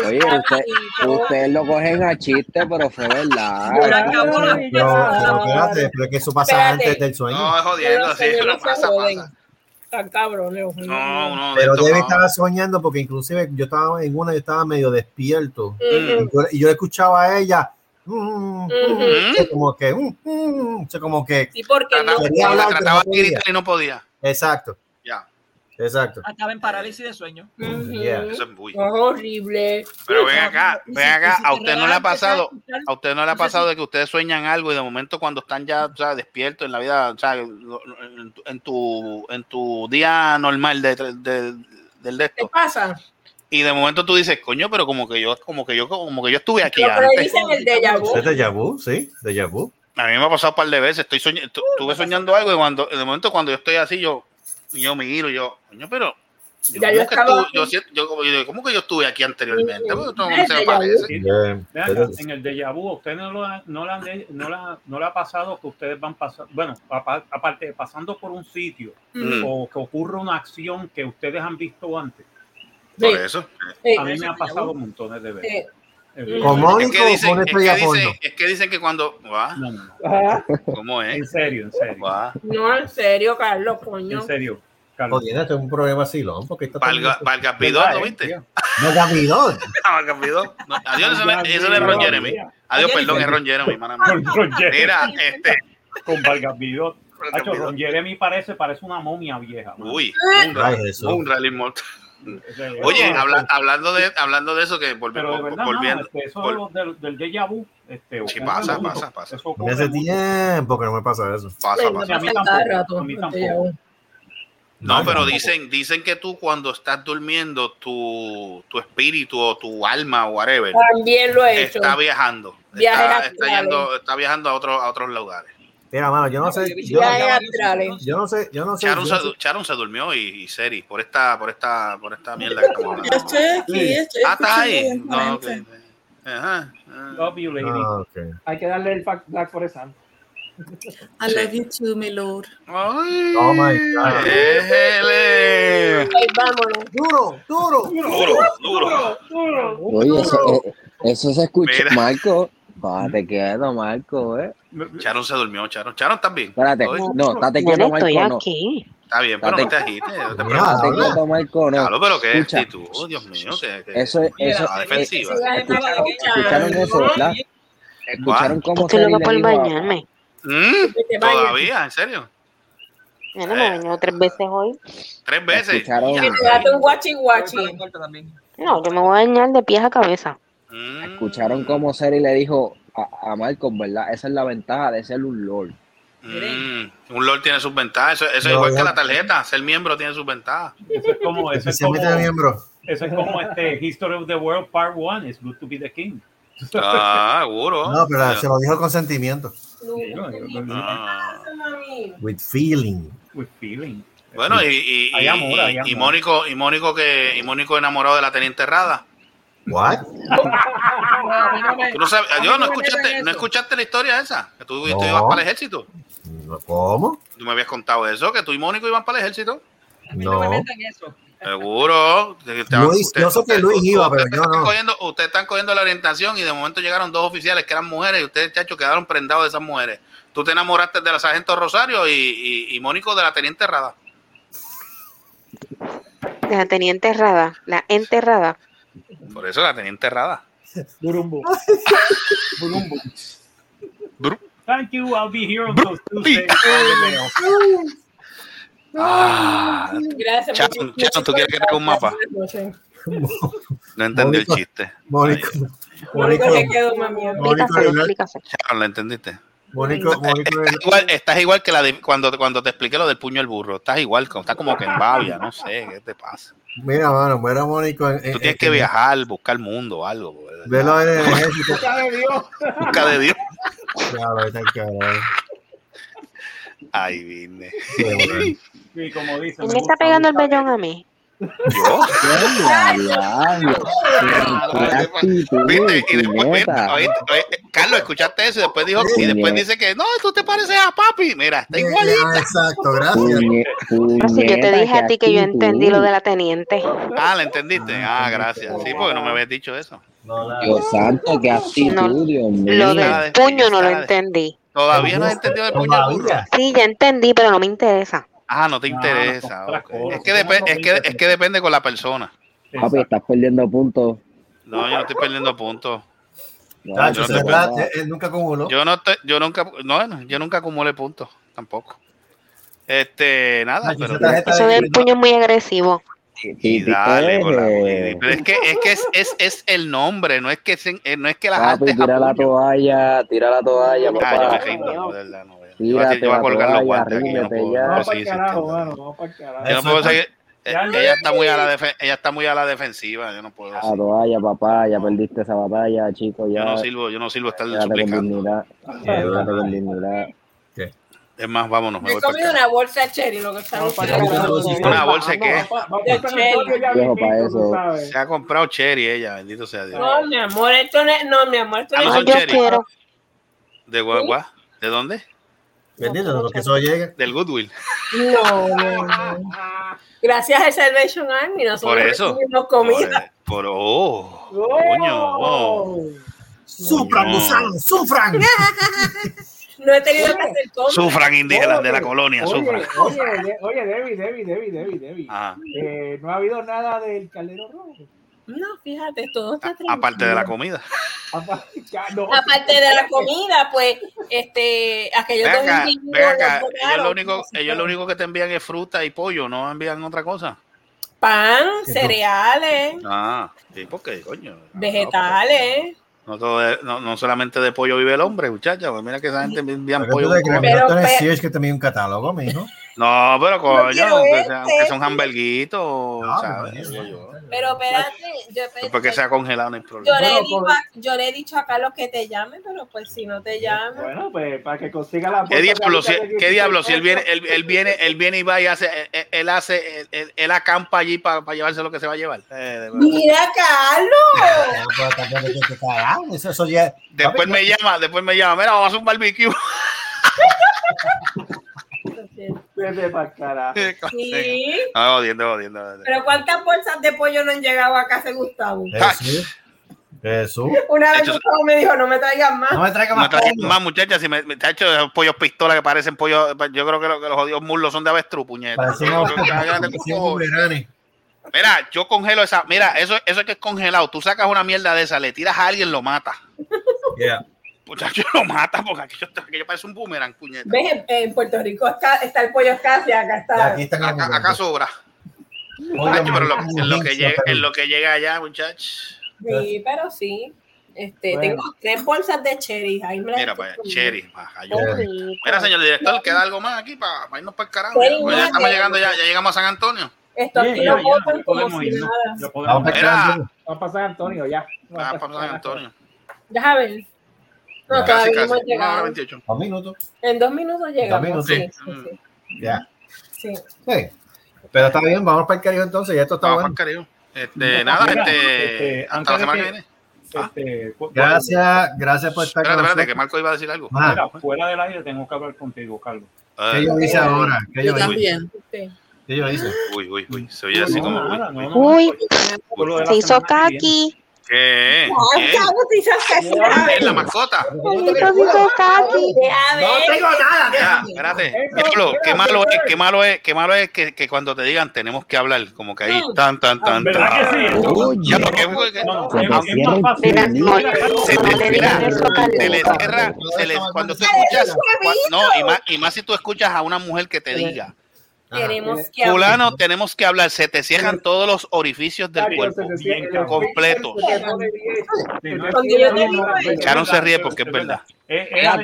Oye, usted, ustedes lo cogen a chiste, pero fue verdad. Pero, pero espérate, pero es que eso pasa Espérate. antes del sueño. No, es jodiendo, sí, pero no pasa, pasa. Tan cabrones. No, no, de Pero no. estaba soñando porque inclusive yo estaba en una, yo estaba medio despierto. Y yo, y yo escuchaba a ella. mm, mm, como que, mm, mm, como que, Sí, porque no. Trataba, no de gritar podía. y no podía. exacto, exacto. Estaba en parálisis de sueño. Yeah. eso es muy. Es horrible. Pero ven acá, ven acá, a te usted no le ha pasado, a usted no le ha pasado de que ustedes sueñan algo y de momento cuando están ya o sea, despiertos en la vida, o sea, en tu, en tu, día normal de, de- del de ¿Qué pasa? y de momento tú dices, coño, pero como que yo, como que yo, como que yo estuve aquí antes. dicen el déjà vu. ¿Es déjà vu? Sí, déjà vu. A mí me ha pasado un par de veces, estoy soñando, estuve soñando algo y cuando, de momento cuando yo estoy así, yo, yo y yo, coño, pero yo, Ya ¿cómo, yo que estaba estuve- yo siento- yo yo ¿cómo que yo estuve aquí anteriormente? Porque esto no Es se me déjà vu. parece. Sí. Bien. Ven acá, en el déjà vu, ¿a usted no, lo ha- no, le han de- no, la- no le ha pasado que ustedes van pasando, bueno, apa- aparte de pasando por un sitio Mm. o que ocurre una acción que ustedes han visto antes? Por eso. sí, A mí me ha pasado montones de veces. Con Es que dicen, con es que dicen, es que dicen que cuando. Guau, No, no, no. ¿Cómo En es? serio, en serio. Guau. No, en serio, Carlos, coño. En serio. Carlos. Jodiendo, esto es un problema así, porque está Valga, Valga Pidón, ¿Verdad, ¿no eh? viste? No, Gavidón. Valga Pidón. Adiós, eso, no- es Ron Jeremy. Adiós, perdón, es Ron Jeremy. Mira, este. Con Valgapidot. Valga Pidón. Ron Jeremy parece, parece una momia vieja. Uy, Jesús. Moonra, el inmortal. Ese- Oye, habla- hablando, de, hablando de eso, que volvi- Pero de verdad, volviendo. mano, este, eso vol- del, del déjà vu, este, Sí, pasa, pasa, pasa. Eso ocurre En ese tiempo que no me pasa eso. pasa, Sí, pasa. A mí pasa tampoco, a mí tampoco. No, pero dicen, dicen que tú cuando estás durmiendo, tu, tu espíritu o tu alma o whatever También lo he hecho. está viajando. Está, está yendo, está viajando a, otro, a otros lugares. Mira, mano, yo no sé, yo, yo no sé, yo no sé. Charon se, Charon durmió y, y Seri por esta, por esta, por esta mierda que estamos Yo hablando. estoy aquí, Sí. estoy Ah, está ahí. No, ok. atentamente. Ajá. ah. Love you, lady. Ah, ok. Hay que darle el Black Forest Sun. I love you too, my lord. Ay, Oh my God. déjele. Ahí vámonos. Duro, duro. Duro, duro. Oye, eso, eh, eso se escucha. Mira. Marco, párate quieto, Marco, eh. Charon se durmió, Charon. Charon, ¿estás bien? Espérate, no, estate Yo quieto, no estoy Marco, no. aquí. Está bien, pero no te agites. No te quieto, Marco, no. Claro, pero qué Escucha. actitud, Dios mío. Que, que- Eso es, eso, Ah, eh, defensiva. escucharon, eso, ¿verdad? Escucharon cómo Estoy le por bañarme. Mm, te. Todavía, en serio. Ya no me he bañado tres veces hoy. Tres veces. Escucharon, Que te un guachi guachi. No, yo me voy a bañar de pies a cabeza. Mm. escucharon cómo Seri le dijo a, a Marcos, ¿verdad? Esa es la ventaja de ser un lord. Mm, un LOL tiene sus ventajas. Eso, eso es igual que la tarjeta. Ser miembro tiene sus ventajas. Eso es como, eso es como, Especialmente de miembro. eso es como este History of the World Part 1. It's good to be the king. Ah, seguro. No, pero se lo dijo con sentimiento. Ah. With feeling. With feeling. Bueno, y, y, Hay y- amor, hay y- amor. y Mónico, y Mónico que y Mónico enamorado de la teniente Rada. What? Tú no sabes, yo no me escuchaste, no escuchaste la historia esa, que tú, tú No. ibas para el ejército. ¿Cómo? Tú me habías contado eso, que tú y Mónico iban para el ejército. A mí no me No. metan eso. Seguro. Luis, yo sé que Luis iba, pero ustedes yo están no. cogiendo- ustedes están cogiendo la orientación y de momento llegaron dos oficiales que eran mujeres y ustedes, chacho, quedaron prendados de esas mujeres. Tú te enamoraste de la sargento Rosario y, y, y Mónico de la teniente Rada. La tenía enterrada, la enterrada. Por eso la teniente Rada. Burumbu. Burumbu. Thank you, I'll be here until Tuesday. Ah, Gracias. Muchas- Charon, ¿tú quieres que te haga un mapa? No entendí el Mónico. chiste. Mónico. Mónico le quedó. Mónico, Charon, ¿lo entendiste? Mónico, Mónico, Estás igual, estás igual que la de, cuando, cuando te expliqué lo del puño del burro. Estás igual, estás como que en babia, no sé, ¿qué te pasa? Mira, mano, mira Mónico. en- Tú en- tienes que viajar, buscar el mundo o algo. ¿verdad? Velo en el ejército. Busca de Dios. Ya, vete al carajo. Ay, vine. Y como dice, ¿Quién me está pegando el vellón a mí? Carlos, escuchaste eso y después dijo, y después dice que no, tú te pareces a papi. Mira, está igualito. Ah, exacto, gracias. Si yo te dije a ti que yo entendí lo de la teniente. Ah, ¿la entendiste? Ah, gracias. Sí, porque no me habías dicho eso. Dios santo, qué actitud, Dios mío. Lo del de- puño no lo entendí. Todavía no has entendido el puño. Sí, ya entendí, pero no me interesa. Ah, no te interesa. Es, que es, que, es que depende con la persona. Papi, estás perdiendo puntos. No, yo no estoy perdiendo puntos. Yo no él- él nunca acumuló. Yo no te- yo nunca, no, no, yo nunca acumulé puntos, tampoco. Este, nada, pero, Eso del puño es muy agresivo. y dale, por la- pero es que es que es, es, es el nombre, no es que eh, no es que la Papi, tira la toalla, tira la toalla, Ah, yo papá. me rindo, de verdad, no voy a- yo voy a, Tírate yo voy a la colgar los toalla, guantes aquí, yo no ríndete puedo, ya. no puedo Vamos para seguir el carajo, insistiendo. mano, vamos para el carajo. Yo no puedo seguir, Ya, ella está muy a la defe- ella está muy a la defensiva, yo no puedo. La toalla, papá, ya perdiste esa batalla, chico, Yo ya. no sirvo, yo no sirvo estar Quédate con suplicando. dignidad. Quédate con dignidad. Es más, vámonos, me He voy para comido una bolsa de cherry, lo que está Una bolsa de qué? de cherry. Viejo, para eso. Se ha comprado cherry ella, bendito sea Dios. No, mi amor, esto no es, no, mi amor, esto Ah, no es quiero. ¿De guagua? ¿De dónde? Bendito, porque eso llega. Del Goodwill. No, no, no. Gracias al Salvation Army, nosotros Por eso. recibimos comida. Por, oh, coño, oh. ¡Sufran, No. gusano, sufran! No he tenido que hacer todo. Sufran indígenas de la colonia, Oye, sufran. oye, oye, Debbie, Debbie, Debbie, Debbie, Debbie. Ajá. Eh, no ha habido nada del caldero rojo. No, fíjate, todo está tranquilo. Aparte de la comida. No. Aparte de la comida, pues, este, aquellos Ven acá, ven acá. los Ellos lo, único, ellos lo único que te envían es fruta y pollo, no envían otra cosa. Pan, cereales, Ah, sí, porque, coño. vegetales. No, todo es- no, no solamente de pollo vive el hombre, muchacha. Pues mira que esa gente envían ¿Pero pollo. tú te crees? Pero- No tú eres pero- Sears que te envía un catálogo, mijo. No, pero coño, quiero que, este. que son hamburguitos, ¿sabes? Digo yo. Pero espérate, yo, Porque sea congelado no hay yo, problema. le Bueno, digo pues- a, yo le he dicho a Carlos que te llame, pero pues si no te llama. Bueno, pues para que consiga la ¿Qué diablo, si, de 16 ¿qué diablo si él viene, él, él viene, él viene y va y hace, él, él hace, él- él, él acampa allí para llevarse lo que se va a llevar? Eh. Mira, Carlos. Después me llama, después me llama, mira, vamos a hacer un barbecue. Vete pa'l carajo. Sí. No, jodiendo, jodiendo, jodiendo. Pero ¿cuántas bolsas de pollo no han llegado a casa de Gustavo? Jesús. Jesús. Una vez Hecho- Gustavo me dijo, no me traigas más. No me traiga Me más traen pollo. más muchachas, si me, me hecho esos pollos pistola que parecen pollos, yo creo que, lo- que los jodidos muslos son de avestruz, puñeta. Mira, yo congelo esa, mira, eso, eso que es congelado, tú sacas una mierda de esa, le tiras a alguien, lo mata. Yeah. Muchacho, lo mata porque aquello, aquello parece un boomerang, puñeta. ¿Ves? En, en Puerto Rico está, está el pollo escasi, acá Y está. aquí están Acá, acá sobra. Oye, Muchacho, pero lo- muy en, lo que llega, en lo que llega allá, muchachos. Sí, pero sí. Este, Bueno. Tengo tres bolsas de cherry. Ahí me las Mira, pues, cherry. Mira, señor director, ¿queda algo más aquí para, irnos para el carajo? Cherry, Pues ya estamos llegando, ya, ya llegamos a San Antonio. Ya, ya, votan ya como podemos irnos. Vamos para a pasar Antonio, ya. Ah, para San Antonio. Deja ver. No, Casi, todavía Casi, no casi. hemos Una hora llegado. 28. Dos minutos. En dos minutos llegamos. minutos. Sí, sí, Ya. sí, sí. Pero está bien, vamos para el Caribe entonces. Ya esto está Vamos bueno. para el Caribe. Este, nada, Mira, este, este, hasta antes la de semana que que- viene. Este, cu- Gracias, gracias por estar Espérate, con espérate, que. Marco iba a decir algo. Ah, Mira, fuera del aire tengo que hablar contigo, Carlos. ¿Qué yo hice ahora? ¿Qué Yo también. Sí. ¿Qué yo hice? Uy, uy, uy. Se oye así como. uy, se hizo kaki. ¿Qué? La mascota. No tengo nada. Ya. Qué malo, es, qué malo es, qué malo es que, que, cuando te digan tenemos que hablar, como que ahí tan, tan, tan. ¿Verdad tan, que sí? Se te cierra, se le cuando tú escuchas, no, y más, y más si tú escuchas a una mujer que te diga tenemos que Fulano, hablar. tenemos que hablar. Se te cierran todos los orificios del cuerpo completos. Charon se ríe porque es verdad. Eh, eh, a,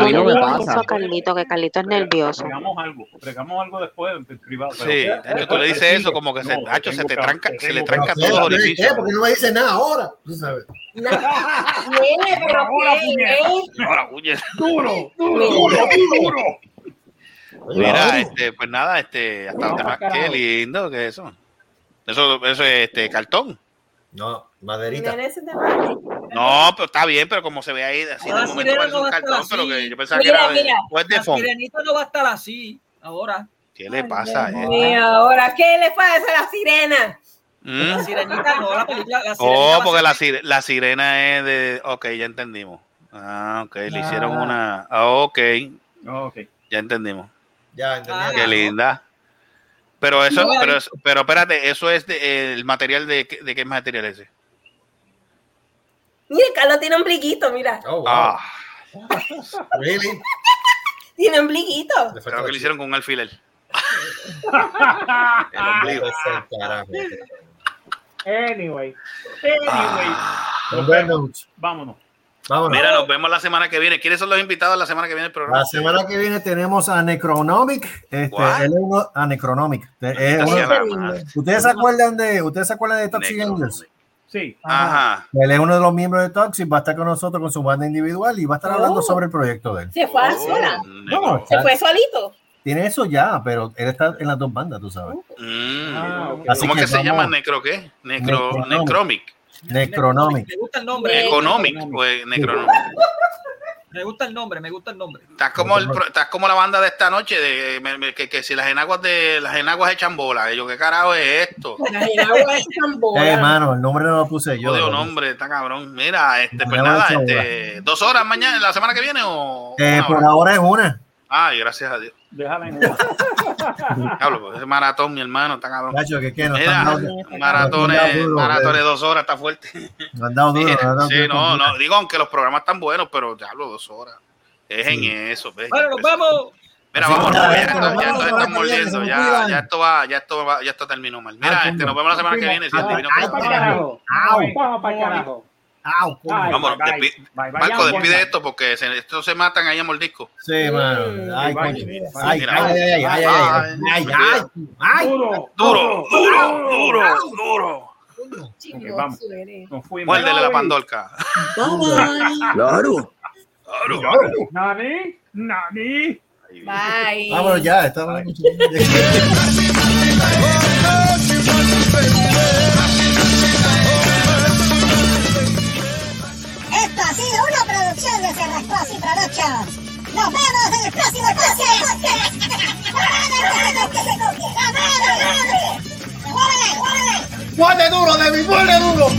mí no me pasa. Carlito, que Carlito es nervioso. Regamos algo, algo después en privado. Sí, pero, tú le dices eso como que no, se, Nacho, se, te tranca, se le tranca todos los orificios. Eh, porque no me dice nada ahora, tú sabes. Ahora. Duro, duro, duro, duro. Mira, este, pues nada, este, hasta más, qué lindo que eso. Eso, eso es este cartón. No, maderita. No, pero está bien, pero como se ve ahí, así de la momento sirena parece no un cartón, pero así. que yo pensaba Mira, que era de, mira, o es de La foam. sirenita no va a estar así ahora. ¿Qué le pasa a él? Y ahora, ¿qué le pasa a la sirena? ¿Mm? La sirenita no, la película. La sirenita Oh, porque la, sire- la sirena es de. Ok, ya entendimos. Ah, ok, le hicieron una. Ah, ok, Ok. ya entendimos. Ya, entendí. Ah, Qué linda. Pero eso, No, pero, eso- pero espérate, eso es de- el material de, qué- de qué material es ese. Mira, Carlos tiene ombliguito, mira. Oh, wow. Ah, Really? Tiene ombliguito. Creo que le hicieron con un alfiler. El ombligo. Anyway. Anyway, Nos vemos. vámonos. Vámonos. Mira, nos vemos la semana que viene. ¿Quiénes son los invitados la semana que viene del programa? La semana que viene tenemos a Necronomic. Este, él es uno, a Necronomic. Es uno-. ¿Ustedes se acuerdan de, ustedes se acuerdan de Toxic Necronomic. Angels? Sí. Ajá. Él es uno de los miembros de Toxic, va a estar con nosotros con su banda individual y va a estar hablando Oh. sobre el proyecto de él. Se fue a Oh, sola. No, Se fue solito. tiene eso ya, pero él está en las dos bandas, tú sabes. Mm. Ah. Así ¿Cómo que que se vamos- llama Necro qué? Necro, Necronomic. Necromic. Necronomic. Me gusta el nombre. Economic, pues Necronomic. Me gusta el nombre, me gusta el nombre. Estás como, el, estás como la banda de esta noche, de, me- me- que, que si las enaguas de las enaguas echan bola. Yo, ¿qué carajo es esto? Las enaguas están bolas. Eh, mano, el nombre no lo puse yo. Odio nombre, está cabrón. Mira, este, pues nada, este, dos horas mañana, la semana que viene o. Eh, por hora? ahora es una. Ay, gracias a Dios. Déjala en Diablo, pues, ese maratón, mi hermano, está cabrón. Nacho, que qué, nos Mira, han dado- maratones, duro, maratones dos horas, está fuerte. nos han dado duro, nos han dado Sí, duro. no, no, digo, aunque los programas están buenos, pero diablo, dos horas. Es en eso, ¿ves? Bueno, nos vamos. Mira, Así vamos, que ya, ya, esto, ya está que mordiendo, ya, ya esto va, ya esto va, ya esto terminó mal. Mira, Ah, este, nos vemos la semana que viene. Si ay, con- Vamos para carajo. Au. Vamos para el carajo. Ah, Vamos, despide, Marco, despide esto porque se, estos se matan ahí a mordisco. Sí, mano. Ay, ay, ay, ay, ay, ay, ay, ay, Duro, duro, duro, duro, duro. duro. Okay, vamos. Nos fuimos. Muérdele la pandorca. Claro. Claro. Nani, Nani. Bye. Ah, Vámonos ya, estamos. las próximas noches. ¡Nos vemos en el próximo podcast! ¡Muere duro, Debbie! ¡Muere duro!